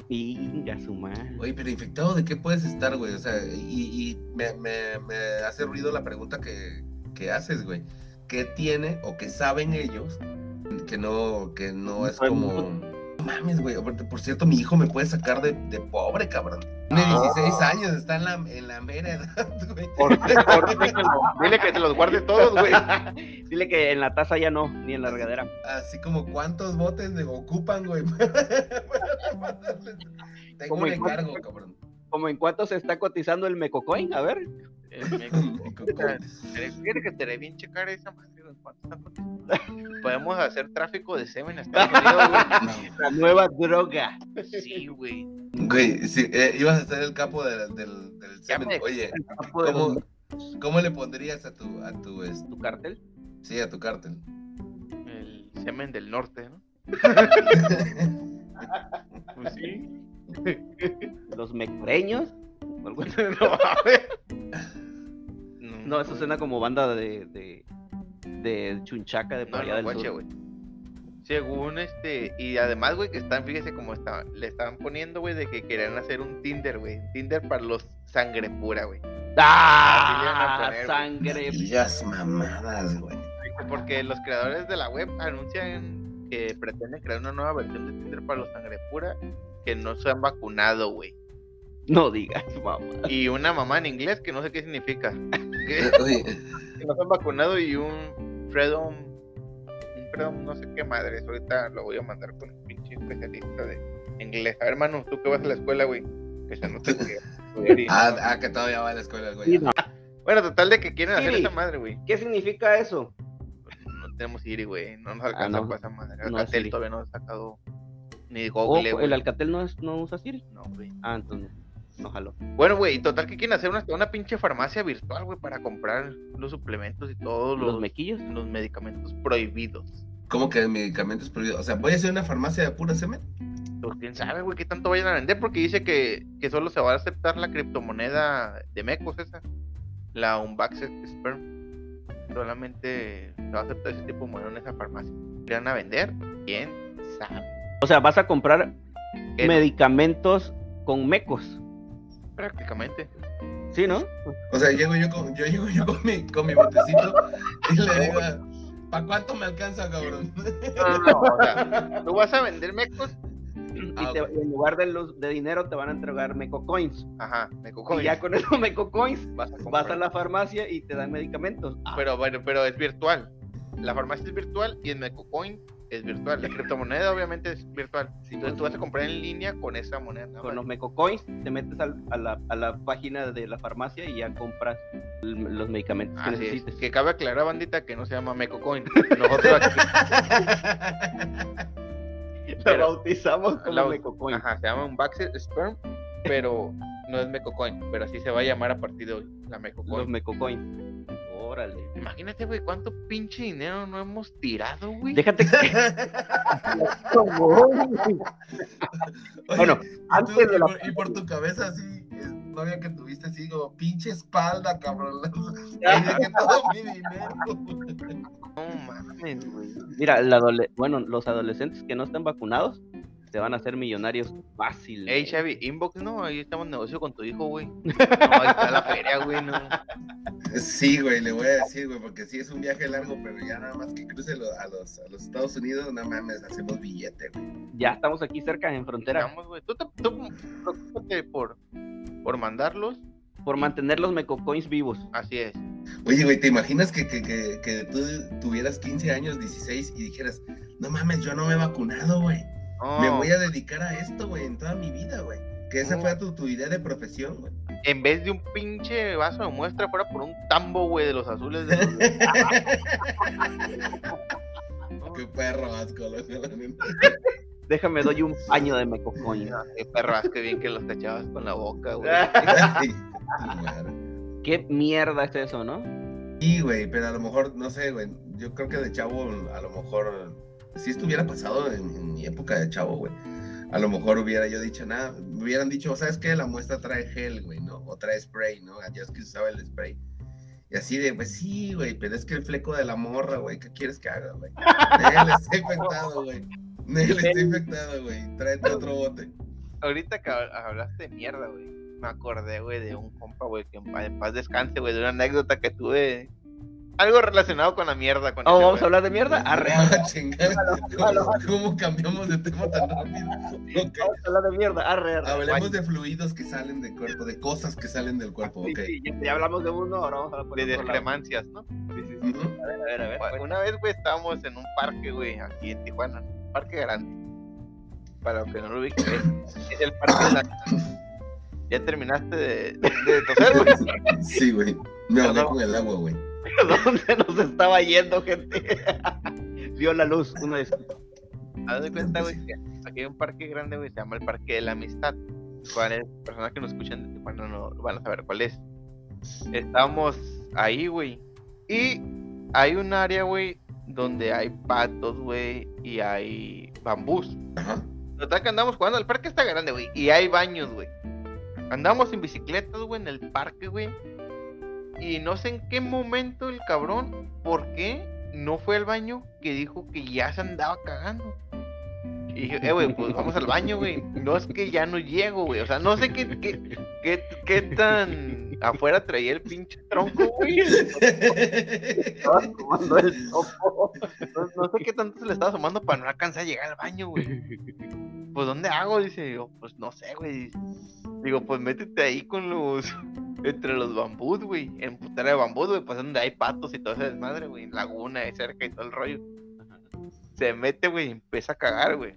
Y ya su madre. Oye, pero infectado, ¿de qué puedes estar, güey? O sea, y, me, me, me, hace ruido la pregunta que, que haces, güey. ¿Qué tiene o qué saben ellos que no, que no es como mames, güey. Por, cierto, mi hijo me puede sacar de, de pobre, cabrón. Tiene 16 ah. años, está en la, en la mera edad, güey. dile que te los guarde todos, güey. Dile que en la taza ya no, ni en la regadera. Así como cuántos botes de ocupan, güey. Tengo un encargo, cabrón. Como en cuánto se está cotizando el Mecocoin, a ver. Que te bien checar esa madre. Podemos hacer tráfico de semen en Estados Unidos, La nueva droga. Sí, güey. Güey, sí, eh, ibas a ser el capo del, del, semen. Oye, ¿cómo, ¿cómo, le pondrías a tu, a tu, ¿Tu cartel? Sí, a tu cartel. El semen del norte, ¿no? pues sí. Los mecoreños. No, no, eso suena como banda de, de, de Chunchaca de no, del Según este, y además, güey, que están, fíjese cómo está, le estaban poniendo, güey, de que querían hacer un Tinder, güey. Tinder para los sangre pura, güey. ¡Ah! Sangre. Las mamadas, güey. Porque los creadores de la web anuncian que pretenden crear una nueva versión de Tinder para los sangre pura que no se han vacunado, güey. No digas, mamá. Y una mamá en inglés que no sé qué significa. que no se han vacunado y un Freedom Freedom no sé qué madres. Ahorita lo voy a mandar con un pinche especialista de inglés. A ver, hermano, tú que vas a la escuela, güey. Que se no te ah, ah, que todavía va a la escuela, güey. Bueno, total de que quieren hacer esa madre, güey. ¿Qué significa eso? No tenemos Siri, güey. No nos alcanza ah, no. esa madre. Alcatel no todavía no ha sacado ni Google. Oh, ¿El Alcatel no, es, no usa Siri? No, güey. Ah, entonces no. Bueno, güey, total que quieren hacer una, una pinche farmacia virtual, güey, para comprar los suplementos y todos los, los mequillos, los medicamentos prohibidos. ¿Cómo que medicamentos prohibidos? O sea, ¿voy a hacer una farmacia de pura semen? Pues quién sabe, güey, qué tanto vayan a vender, porque dice que, que solo se va a aceptar la criptomoneda de Mecos esa, la Unbaxed Sperm. Solamente se va a aceptar ese tipo de moneda en esa farmacia. ¿Van a vender? ¿Quién sabe? O sea, vas a comprar medicamentos con mecos. Prácticamente. Sí, ¿no? O sea, llego yo con, yo llego yo con mi, con mi botecito y le digo, ¿para cuánto me alcanza, cabrón? No, no, o sea, tú vas a vender mecos y, te, en lugar de, los, de dinero te van a entregar Meco Coins. Ajá, Meco Coins. Y ya con esos Meco Coins vas a, vas a la farmacia y te dan medicamentos. Pero bueno, pero es virtual. La farmacia es virtual y el Meco Coin es virtual. La criptomoneda obviamente es virtual. Entonces tú vas a comprar en línea con esa moneda. Con los Mecocoins te metes a, la, a, la, página de la farmacia y ya compras los medicamentos que necesites. Que cabe aclarar, bandita, que no se llama Mecocoin. Nosotros aquí... Lo bautizamos como Mecocoin. Ajá, se llama un Baxter Sperm, pero no es Mecocoin, pero así se va a llamar a partir de hoy, la Mecocoin. Los Mecocoin. Imagínate, güey, cuánto pinche dinero no hemos tirado, güey. Déjate que. bueno, antes de la... y por tu cabeza así, no había que tuviste así como pinche espalda, cabrón. que todo mi dinero. No mames, güey. Mira, bueno, los adolescentes que no están vacunados te van a hacer millonarios fácil. Ey, Xavi, inbox, no, ahí estamos en negocio con tu hijo, güey. No, ahí está la feria, güey, no. Sí, güey, le voy a decir, güey, porque sí es un viaje largo, pero ya nada más que cruce a los, a los Estados Unidos, no mames, hacemos billete, güey. Ya estamos aquí cerca, en frontera. Estamos, güey. Tú, te, preocúpate por, por mandarlos. Por mantener los mecocoins vivos. Así es. Oye, güey, ¿te imaginas que, que, que, que tú tuvieras 15 años, 16 y dijeras, no mames, yo no me he vacunado, güey? Me voy a dedicar a esto, güey, en toda mi vida, güey. Que esa fue tu, tu, idea de profesión, güey. En vez de un pinche vaso de muestra, fuera por un tambo, güey, de los azules de los... Qué perro asco, Déjame, doy un paño de mecocoño. Qué perro asco, bien que los echabas con la boca, güey. Qué mierda es eso, ¿no? Sí, güey, pero a lo mejor, no sé, güey. Yo creo que de chavo, a lo mejor si esto hubiera pasado en, mi época de chavo, güey, a lo mejor hubiera yo dicho nada, me hubieran dicho, ¿sabes qué? La muestra trae gel, güey, ¿no? O trae spray, ¿no? Ya es que se usaba el spray. Y así de, pues sí, güey, pero es que el fleco de la morra, güey, ¿qué quieres que haga, güey? Él está infectado, güey. Él está infectado, güey. Tráete otro bote. Ahorita que hablaste de mierda, güey. Me acordé, güey, de un compa, güey, que en paz descanse, güey, de una anécdota que tuve algo relacionado con la mierda. Con oh, ¿Vamos a hablar de mierda? Arre. ¿Cómo cambiamos de tema tan rápido? Vamos a hablar de mierda. Arre, arre. Hablemos de fluidos que salen del cuerpo, de cosas que salen del cuerpo. Sí, okay. sí, ya hablamos de uno, ahora vamos a hablar de discremancias, ¿no? Sí, sí, sí. A ver, a ver, a ver. Una vez, güey, estábamos en un parque, güey, aquí en Tijuana. Un parque grande. Para los que no lo ubiquen, es el parque de la. ¿Ya terminaste de, de, toser, güey? Sí, güey. Me ahogué con el agua, güey. ¿Dónde nos estaba yendo, gente? Vio la luz, una vez. Haz de cuenta, güey, aquí hay un parque grande, güey, se llama el Parque de la Amistad. ¿Cuál Personas que nos escuchan de Tijuana no van a saber cuál es. Estamos ahí, güey. Y hay un área, güey, donde hay patos, güey, y hay bambús. Ajá. Total que andamos jugando, el parque está grande, güey, y hay baños, güey. Andamos en bicicletas, güey, en el parque, güey y no sé en qué momento el cabrón, ¿por qué? no fue al baño que dijo que ya se andaba cagando. Y dije, eh, güey, pues vamos al baño, güey. No es que ya no llego, güey. O sea, no sé qué, qué, qué, qué tan afuera traía el pinche tronco, güey. Estaba tomando el topo. No, no, sé qué tanto se le estaba sumando para no alcanzar a llegar al baño, güey. Pues, ¿dónde hago? Dice, yo, pues no sé, güey. Digo, pues métete ahí con los. Entre los bambús, güey. En putera de bambús, güey. Pues donde hay patos y todo ese desmadre, güey. En laguna cerca y todo el rollo. Se mete, güey, y empieza a cagar, güey.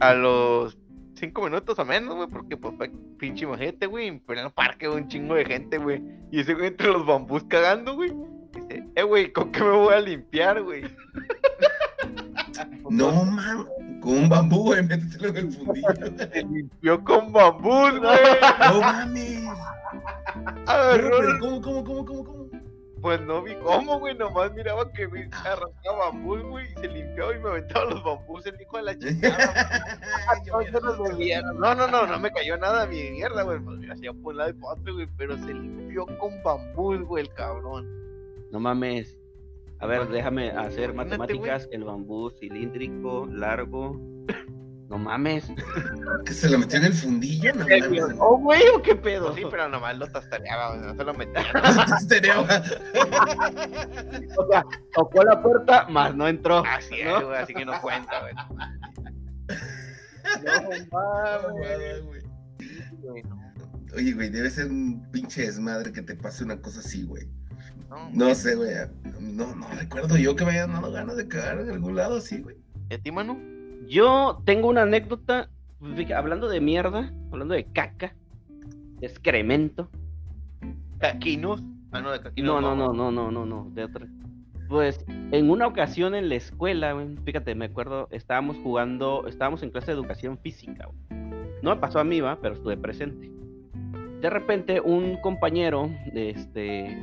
A los cinco minutos o menos, güey, porque pues fue pinche mojete, güey, en pleno parque, un chingo de gente, güey. Y ese güey entre los bambús cagando, güey. Dice, eh, güey, ¿con qué me voy a limpiar, güey? no, mames. Con un bambú, güey, métetelo en el fundillo. Se limpió con bambú, güey. No mames. Agarró. ¿Cómo, cómo, cómo, cómo, cómo? Pues no vi cómo, güey, nomás miraba que me arrancaba bambús, güey, y se limpió y me aventaba los bambús, el hijo de la chingada. no, no, no, no me cayó nada mi mierda, güey, pues mira, hacía por un lado y por otro, güey, pero se limpió con bambús, güey, el cabrón. No mames. A ver, déjame hacer matemáticas. El bambú cilíndrico, largo. No mames. ¿Que se lo metió en el fundillo? No ¿Oh, güey, o qué pedo? sí, pero nomás lo tastareaba, no se lo metía. tastareaba. o sea, tocó la puerta, más no entró. Así es, güey, así que no cuenta, güey. No mames, güey. Oye, güey, debe ser un pinche desmadre que te pase una cosa así, güey. No, sé, güey. No, no recuerdo yo que me hayan dado ganas de cagar en algún lado así, güey. ¿Y ti, mano? Yo tengo una anécdota, pues, hablando de mierda, hablando de caca, de excremento. ¿Caquinos? Ah, no, de caquinos. No, no, no, no, no, no, no, de otra. Pues en una ocasión en la escuela, güey, fíjate, me acuerdo, estábamos jugando, estábamos en clase de educación física, güey. No me pasó a mí, va, pero estuve presente. De repente, un compañero de este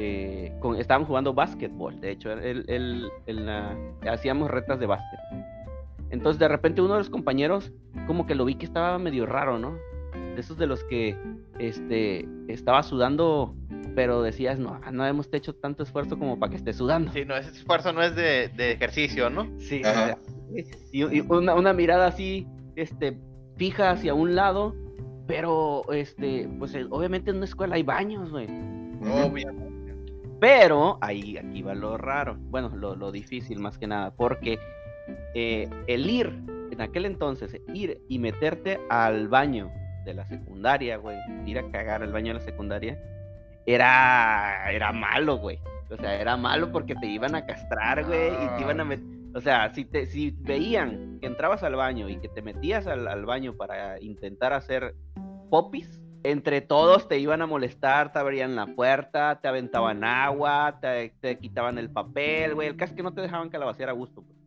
eh, con, estábamos jugando básquetbol, de hecho, el, hacíamos retas de básquet. Entonces de repente uno de los compañeros como que lo vi que estaba medio raro, ¿no? De esos de los que este, estaba sudando, pero decías, no, no hemos hecho tanto esfuerzo como para que esté sudando. Sí, no, ese esfuerzo no es de, ejercicio, ¿no? Sí, y, una, una, mirada así, este, fija hacia un lado, pero, este, pues obviamente en una escuela hay baños, güey. Obviamente. Pero ahí aquí va lo raro, bueno, lo, difícil más que nada, porque eh, el ir, en aquel entonces, ir y meterte al baño de la secundaria, güey, ir a cagar al baño de la secundaria, era, era malo, güey. O sea, era malo porque te iban a castrar, güey, y te iban a meter... O sea, si, te, si veían que entrabas al baño y que te metías al, al baño para intentar hacer popis, entre todos te iban a molestar, te abrían la puerta, te aventaban agua, te, quitaban el papel, güey. El caso es que no te dejaban que la vaciara a gusto. Pues.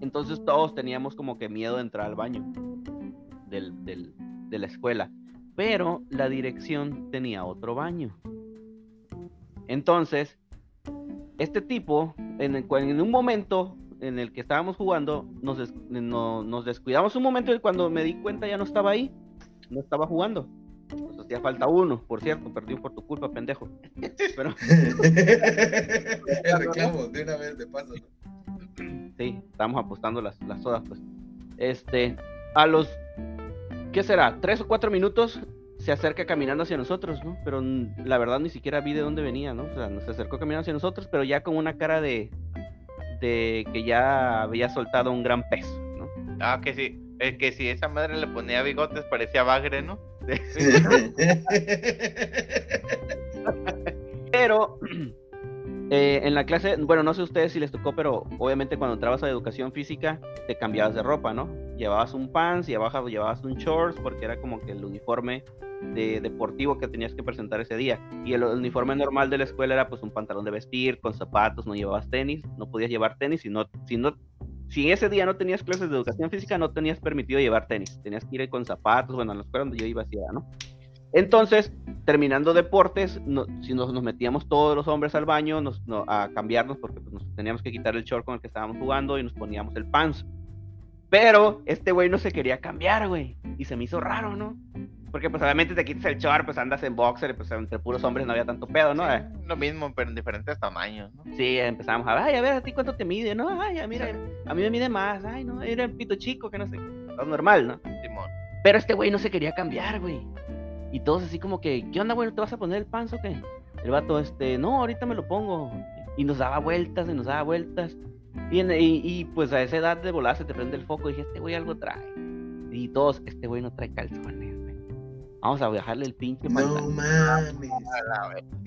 Entonces todos teníamos como que miedo de entrar al baño de la escuela. Pero la dirección tenía otro baño. Entonces, este tipo, en, en un momento en el que estábamos jugando, nos descuidamos un momento y cuando me di cuenta ya no estaba ahí, no estaba jugando. Hacía falta uno, por cierto, perdí por tu culpa, pendejo. Pero... El reclamo, de una vez de paso. Sí, estamos apostando las, las sodas, pues. Este, a los, ¿qué será? Tres o cuatro minutos se acerca caminando hacia nosotros, ¿no? Pero la verdad ni siquiera vi de dónde venía, ¿no? O sea, nos acercó caminando hacia nosotros, pero ya con una cara de, de que ya había soltado un gran pez, ¿no? Ah, que sí. Es que si esa madre le ponía bigotes parecía bagre, ¿no? Pero eh, en la clase, bueno, no sé ustedes si les tocó, pero obviamente cuando entrabas a educación física te cambiabas de ropa, ¿no? Llevabas un pants y abajo llevabas un shorts porque era como que el uniforme de deportivo que tenías que presentar ese día. Y el uniforme normal de la escuela era pues un pantalón de vestir con zapatos, no llevabas tenis, no podías llevar tenis, si no, no si ese día no tenías clases de educación física, no tenías permitido llevar tenis. Tenías que ir con zapatos, bueno, en la escuela donde yo iba así, ¿no? Entonces, terminando deportes, si nos, metíamos todos los hombres al baño a cambiarnos porque pues, nos teníamos que quitar el short con el que estábamos jugando y nos poníamos el pants. Pero este güey no se quería cambiar, güey. Y se me hizo raro, ¿no? Porque pues obviamente te quitas el short, pues andas en boxer, pues entre puros hombres no había tanto pedo, ¿no? lo mismo, pero en diferentes tamaños, ¿no? Sí, empezamos a ver, ay, a ver, a ti cuánto te mide, ¿no? Ay, mira, a mí me mide más, ay, no, era el pito chico, que no sé, todo normal, ¿no? Simón. Pero este güey no se quería cambiar, güey. Y todos así como que, ¿qué onda, güey? ¿Te vas a poner el panzo o qué? El vato, este, no, ahorita me lo pongo. Y nos daba vueltas y nos daba vueltas. Y, y, pues a esa edad de volar se te prende el foco y dije, este güey algo trae. Y todos, este güey no trae calzones. Vamos a bajarle el pinche No mames.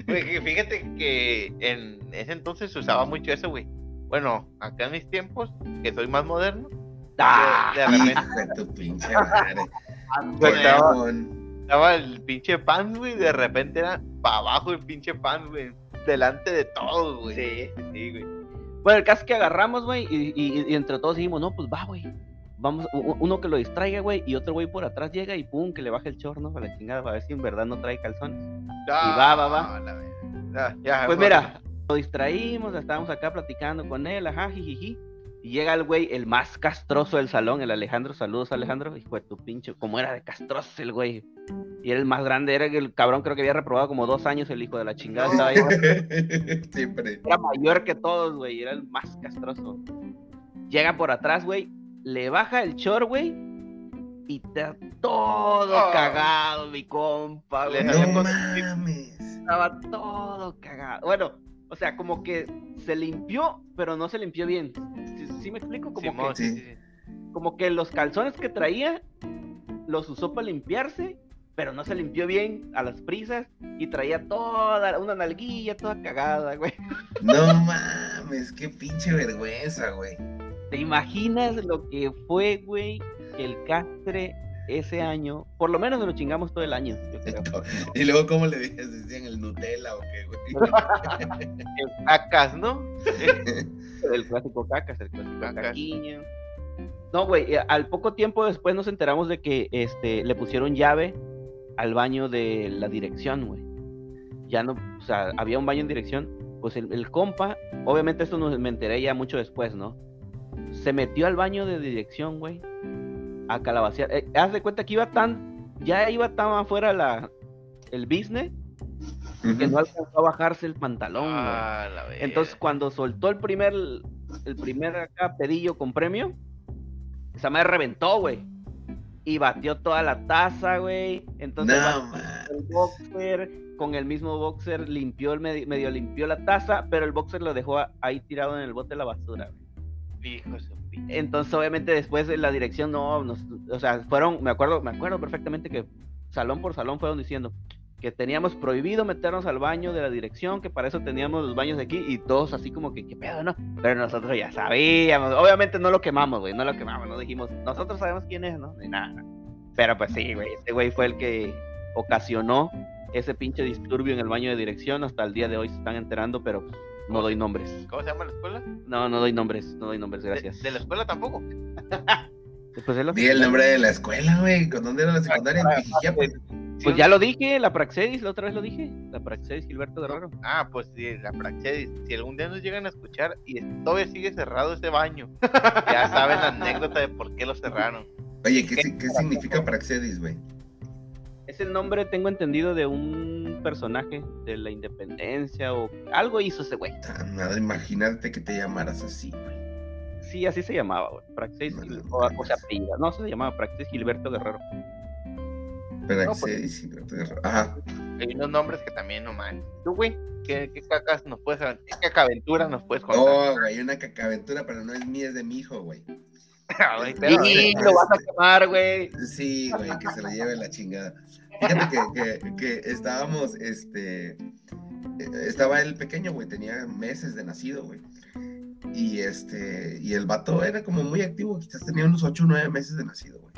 Fíjate que en ese entonces se usaba mucho eso, güey. Bueno, acá en mis tiempos, que soy más moderno, ¡Ah! de, repente. tu pinche madre. estaba, el pinche pan, güey, de repente era para abajo el pinche pan, güey. Delante de todos, güey. Sí, sí, güey. Bueno, el caso es que agarramos, güey, y, y, entre todos dijimos, no, pues va, güey. Vamos, uno que lo distraiga, güey, y otro güey por atrás llega y pum, que le baje el chorno para la chingada, para ver si en verdad no trae calzones. y va, va, va. pues mira, lo distraímos, estábamos acá platicando con él, ajá, jijiji. Y llega el güey, el más castroso del salón, el Alejandro. Saludos, Alejandro. Hijo de tu pinche, como era de castroso el güey. Y era el más grande, era el cabrón, creo que había reprobado como dos años el hijo de la chingada. Estaba ahí, Siempre. Era mayor que todos, güey. Era el más castroso. Llega por atrás, güey. Le baja el chor, güey. Y está todo oh. cagado, mi compa, güey. No mames. Estaba todo cagado. Bueno, o sea, como que se limpió, pero no se limpió bien. ¿Sí, me explico? Como que, como que los calzones que traía los usó para limpiarse, pero no se limpió bien a las prisas y traía toda una nalguilla toda cagada, güey. No mames, qué pinche vergüenza, güey. ¿Te imaginas lo que fue, güey, que el castre ese año, por lo menos nos lo chingamos todo el año. y luego, ¿cómo le decían el Nutella o qué, güey? el cacas, ¿no? el clásico cacas, el clásico cacas. No, güey, eh, al poco tiempo después nos enteramos de que este, le pusieron llave al baño de la dirección, güey. Ya no, o sea, había un baño en dirección. Pues el, el compa, obviamente esto me enteré ya mucho después, ¿no? Se metió al baño de dirección, güey a calabacear. Eh, haz de cuenta que iba tan, ya iba tan afuera la, el business que no alcanzó a bajarse el pantalón. Ah, Entonces cuando soltó el primer, el primer acá pedillo con premio, esa madre reventó, güey. Y batió toda la taza, güey. Entonces el boxer, con el mismo boxer limpió el medio, medio limpió la taza, pero el boxer lo dejó ahí tirado en el bote de la basura, güey. Entonces, obviamente, después de la dirección, no, o sea, fueron, me acuerdo, me acuerdo perfectamente que salón por salón fueron diciendo que teníamos prohibido meternos al baño de la dirección, que para eso teníamos los baños de aquí, y todos así como que, ¿qué pedo, no? Pero nosotros ya sabíamos, obviamente no lo quemamos, güey, no lo quemamos, no dijimos, nosotros sabemos quién es, ¿no? Ni nada. Pero pues sí, güey, este güey fue el que ocasionó ese pinche disturbio en el baño de dirección, hasta el día de hoy se están enterando, pero no doy nombres. ¿Cómo se llama la escuela? No, no doy nombres, no doy nombres, gracias. ¿De, la escuela tampoco? Después de la Di el nombre de la escuela, güey. ¿Con dónde era la secundaria? En pues, pues ya lo dije, la Praxedis, la otra vez lo dije. La Praxedis Gilberto Guerrero. Ah, pues sí, la Praxedis. Si algún día nos llegan a escuchar y todavía sigue cerrado ese baño, ya saben la anécdota de por qué lo cerraron. Oye, ¿qué, ¿qué, significa Praxedis, güey? Es el nombre, tengo entendido, de un personaje de la independencia o algo hizo ese güey. Nada, imagínate que te llamaras así, güey. Sí, así se llamaba, güey. Praxis, o, o sea, No, se llamaba Praxis Gilberto Guerrero. Praxis Gilberto Guerrero. Ajá. Hay unos nombres que también no man. Tú, güey, ¿qué, ¿qué, cacas nos puedes qué cacaventura nos puedes contar? No, güey, una cacaventura, pero no es mía, es de mi hijo, güey. sí, lo vas a quemar, güey. Sí, güey, que se lo lleve la chingada. Fíjate que, que, estábamos, este, estaba el pequeño, güey, tenía meses de nacido, güey. Y este, y el vato era como muy activo, quizás tenía unos 8 o 9 meses de nacido, güey.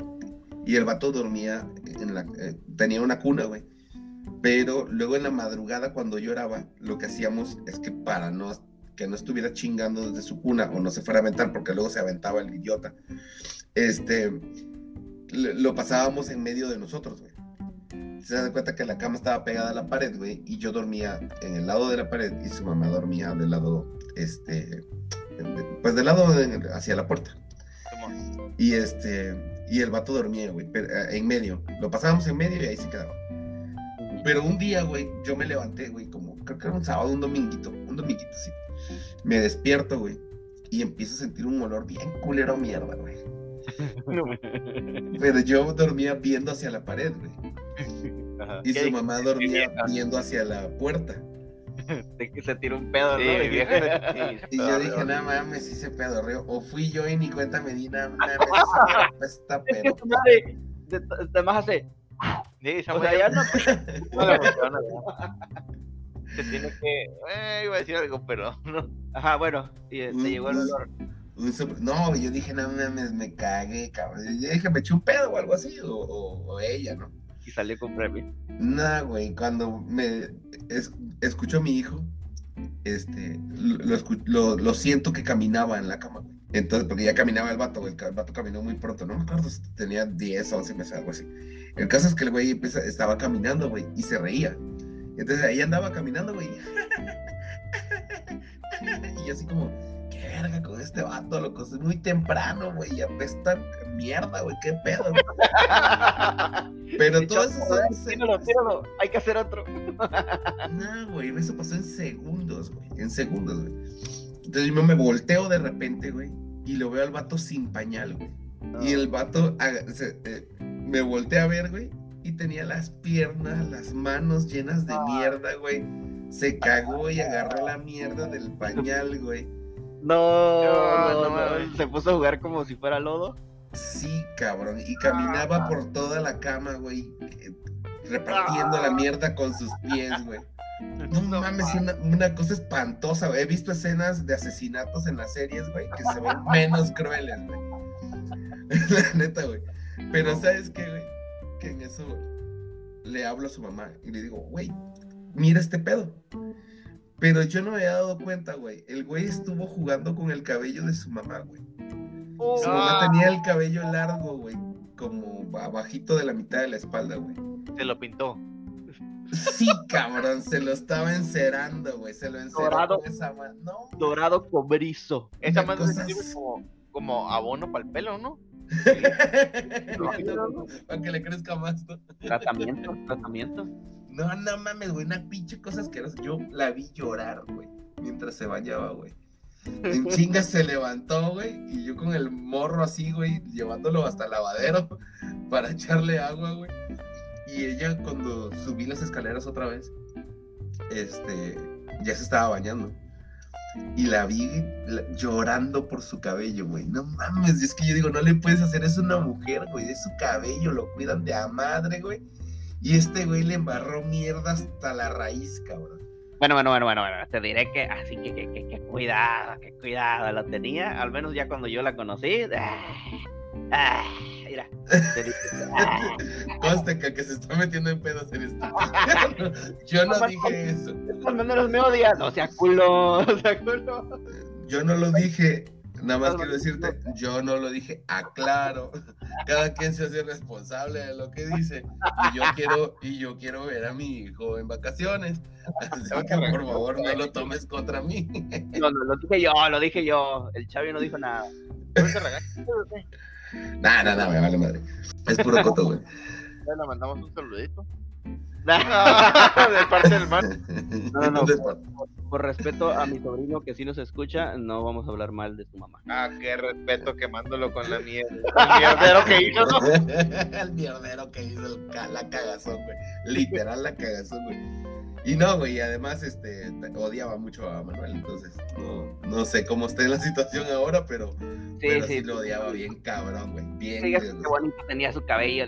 Y el vato dormía en la, eh, tenía una cuna, güey. Pero luego en la madrugada cuando lloraba, lo que hacíamos es que para no que no estuviera chingando desde su cuna o no se fuera a aventar porque luego se aventaba el idiota. Este lo pasábamos en medio de nosotros, güey se da cuenta que la cama estaba pegada a la pared, güey, y yo dormía en el lado de la pared y su mamá dormía del lado, este, pues del lado hacia la puerta. Y este, y el vato dormía, güey, eh, en medio. Lo pasábamos en medio y ahí se quedaba. Pero un día, güey, yo me levanté, güey, como creo que era un sábado, un dominguito, un dominguito, sí. Me despierto, güey, y empiezo a sentir un olor bien culero a mierda, güey. Pero yo dormía viendo hacia la pared, güey. Y su mamá dormía viendo hacia la puerta. De que se tiró un pedo, ¿no? y yo dije, nada mames, si se pedorreó. O fui yo y ni cuenta me di, nada mames, esta pedo. Además hace... Sí, o sea, ya no... Se tiene que... Eh, iba a decir algo, pero no. Ajá, bueno, y te llegó el olor. No, yo dije, no mames, me cagué, cabrón. Yo dije, me eché un pedo o algo así, o, o, ella, ¿no? Y salió con premio. No, güey, cuando me escuchó a mi hijo, este, lo, lo, siento que caminaba en la cama, güey. Entonces, porque ya caminaba el vato, güey, el vato caminó muy pronto, no me acuerdo si tenía 10, 11 meses, algo así. El caso es que el güey estaba caminando, güey, y se reía. Entonces ahí andaba caminando, güey. y así como, verga con este vato, loco. Es muy temprano, güey. Y apesta mierda, güey. Qué pedo. Pero todo eso son. Tíralo, tíralo. Hay que hacer otro. no, güey. Eso pasó en segundos, güey. En segundos, güey. Entonces yo me volteo de repente, güey. Y lo veo al vato sin pañal, güey. Y el vato eh, me volteé a ver, güey. Y tenía las piernas, las manos llenas de mierda, güey. Se cagó y agarró la mierda del pañal, güey. No, no, se puso a jugar como si fuera lodo. Sí, cabrón. Y caminaba por toda la cama, güey. Repartiendo la mierda con sus pies, güey. No mames, una, una cosa espantosa, güey. He visto escenas de asesinatos en las series, güey, que se ven menos crueles, güey. la neta, güey. Pero ¿sabes qué, güey? Que en eso le hablo a su mamá y le digo, güey, mira este pedo. Pero yo no me había dado cuenta, güey. El güey estuvo jugando con el cabello de su mamá, güey. su mamá ah. tenía el cabello largo, güey. Como abajito de la mitad de la espalda, güey. Se lo pintó. Sí, cabrón, se lo estaba encerando, güey. Se lo enceró dorado, con esa mano. Dorado cobrizo. Esa mano se sirve como, como abono para el pelo, ¿no? para que le crezca más, ¿no? Tratamiento, tratamiento. No, no mames, güey, una pinche cosa que yo la vi llorar, güey, mientras se bañaba, güey. En chinga se levantó, güey, y yo con el morro así, güey, llevándolo hasta el lavadero para echarle agua, güey. Y ella cuando subí las escaleras otra vez, este, ya se estaba bañando. Y la vi llorando por su cabello, güey. No mames, es que yo digo, no le puedes hacer eso a una mujer, güey. Es su cabello, lo cuidan de a madre, güey y este güey le embarró mierda hasta la raíz, cabrón. Bueno, bueno, bueno, bueno, bueno, te diré que así que, que, que, cuidado, que cuidado, la tenía, al menos ya cuando yo la conocí. Ah, ah, mira, Conste que, que se está metiendo en pedos en esto. yo no dije eso. Al menos me odia, no sea culo, no sea culo. Yo no lo dije, Nada más quiero decirte, yo no lo dije, aclaro. Cada quien se hace responsable de lo que dice. Y yo quiero, y yo quiero ver a mi hijo en vacaciones. Así que por favor no lo tomes contra mí. No, no, lo dije yo, lo dije yo. El Chavi no dijo nada. Nada, nada, me vale madre. Es puro coto, güey. Le mandamos un saludito. de parte del mar. No, no, por, por, respeto a mi sobrino que sí nos escucha, no vamos a hablar mal de su mamá. Ah, qué respeto quemándolo con la mierda. El mierdero que hizo, ¿no? el mierdero que hizo el la cagazón, güey. Literal la cagazón, güey. Y no, güey, además este, odiaba mucho a Manuel, entonces no, no sé cómo está en la situación ahora, pero sí, sí, lo odiaba bien cabrón, güey. Bien. Sí, qué bonito tenía su cabello.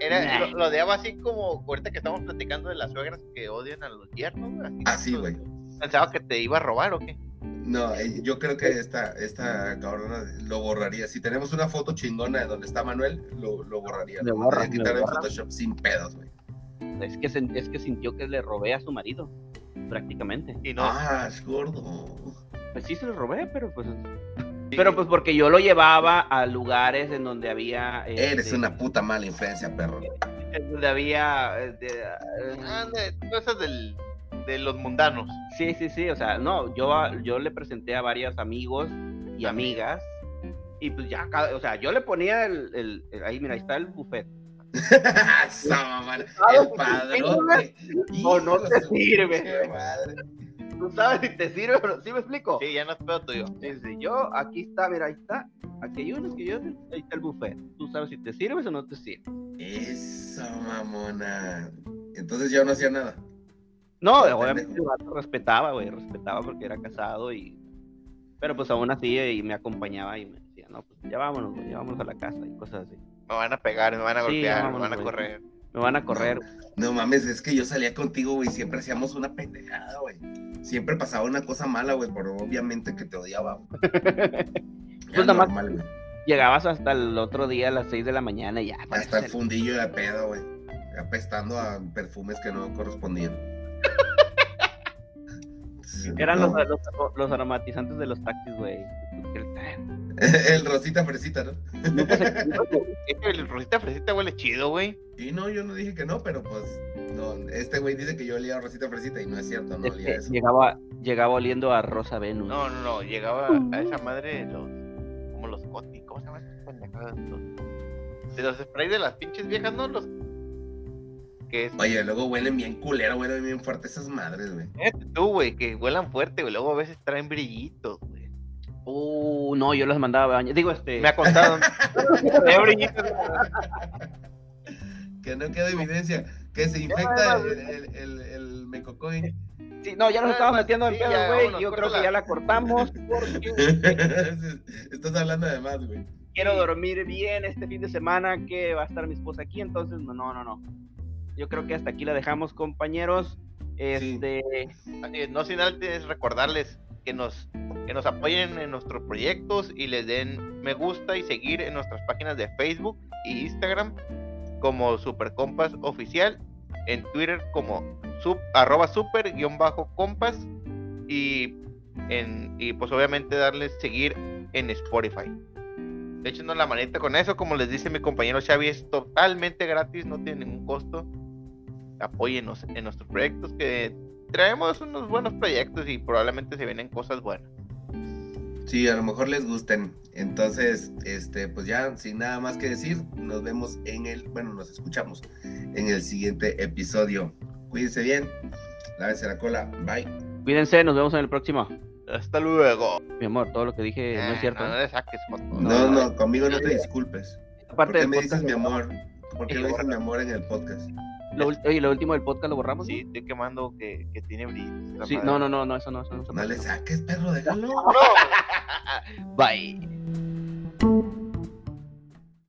Era, lo, odiaba así como ahorita que estamos platicando de las suegras que odian a los yernos. Así, ah, güey. ¿Pensaba que te iba a robar o qué? No, eh, yo creo que esta, esta cabrona lo borraría. Si tenemos una foto chingona de donde está Manuel, lo, lo borraría. Lo borra, quitar en Photoshop sin pedos, güey. Es que, es que sintió que le robé a su marido, prácticamente. Y no. Ah, es gordo. Pues sí se lo robé, pero pues pero pues porque yo lo llevaba a lugares en donde había... Eres este, una puta mala influencia, perro. En donde había... De, ah, cosas de los mundanos. Sí, sí, sí, o sea, no, yo, yo le presenté a varios amigos y amigas Y pues ya, o sea, yo le ponía el, el, ahí, mira, ahí está el buffet. el padrón. No, no te sirve. Tú sabes si te sirve o no. ¿Sí me explico? Sí, ya no es pedo tuyo. Sí, yo, aquí está, mira, ahí está. Aquí hay unos que yo, ahí está el buffet. Tú sabes si te sirve o no te sirve. Eso, mamona. Entonces yo no hacía nada. No, obviamente respetaba, güey, respetaba porque era casado y... Pero pues aún así y me acompañaba y me decía, no, pues ya vámonos, güey, ya vámonos a la casa y cosas así. Me van a pegar, me van a golpear, me van a correr. Me van a correr. No, mames, es que yo salía contigo, güey, siempre hacíamos una pendejada, güey. Siempre pasaba una cosa mala, güey, por obviamente que te odiaba. pues nada más llegabas hasta el otro día a las 6 de la mañana y ya. Hasta el fundillo de pedo, güey. Apestando a perfumes que no correspondían. Eran los, los, aromatizantes de los taxis, güey. el rosita fresita, ¿no? el rosita fresita huele chido, güey. Y no, yo no dije que no, pero pues, no, este güey dice que yo olía a rosita fresita y no es cierto, no olía eso. Llegaba, llegaba oliendo a Rosa Venus. No, no, no, llegaba a esa madre los, como los coti, ¿cómo se llama? De los sprays de las pinches viejas, ¿no? Los Oye, luego huelen bien culero, huelen bien fuerte esas madres, güey. Tú, güey, que huelan fuerte, güey. Luego a veces traen brillitos, güey. Uh, no, yo los mandaba a bañar. Digo, este. Me ha contado. brillitos. que no quede evidencia. Que se infecta el, el, el, el mecocoin. Sí, no, ya nos estamos metiendo en pedo, güey. Yo creo que ya la cortamos porque. Estás hablando de más, güey. Quiero dormir bien este fin de semana que va a estar mi esposa aquí, entonces no, no, no yo creo que hasta aquí la dejamos, compañeros. Este, no sin antes recordarles que nos, que nos apoyen en nuestros proyectos y les den me gusta y seguir en nuestras páginas de Facebook e Instagram como Super Compas Oficial, en Twitter como sub, arroba super guion bajo compas y, en, y pues obviamente darles seguir en Spotify. No la manita con eso, como les dice mi compañero Xavi, es totalmente gratis, no tiene ningún costo apóyenos en nuestros proyectos que traemos unos buenos proyectos y probablemente se vienen cosas buenas. Sí, a lo mejor les gusten. Entonces, este, pues ya, sin nada más que decir, nos vemos en el, bueno, nos escuchamos en el siguiente episodio. Cuídense bien, lávense la cola, bye. Cuídense, nos vemos en el próximo. Hasta luego. Mi amor, todo lo que dije no es cierto. No, no saques No, no, conmigo no te disculpes. ¿Por qué me dices mi amor? ¿Por qué me dices mi amor en el podcast? Lo, oye, lo último del podcast lo borramos. Sí, estoy quemando que, que tiene brillo. Sí, no, no, no, no, eso no, eso no. No le saques, perro, déjalo. Bye.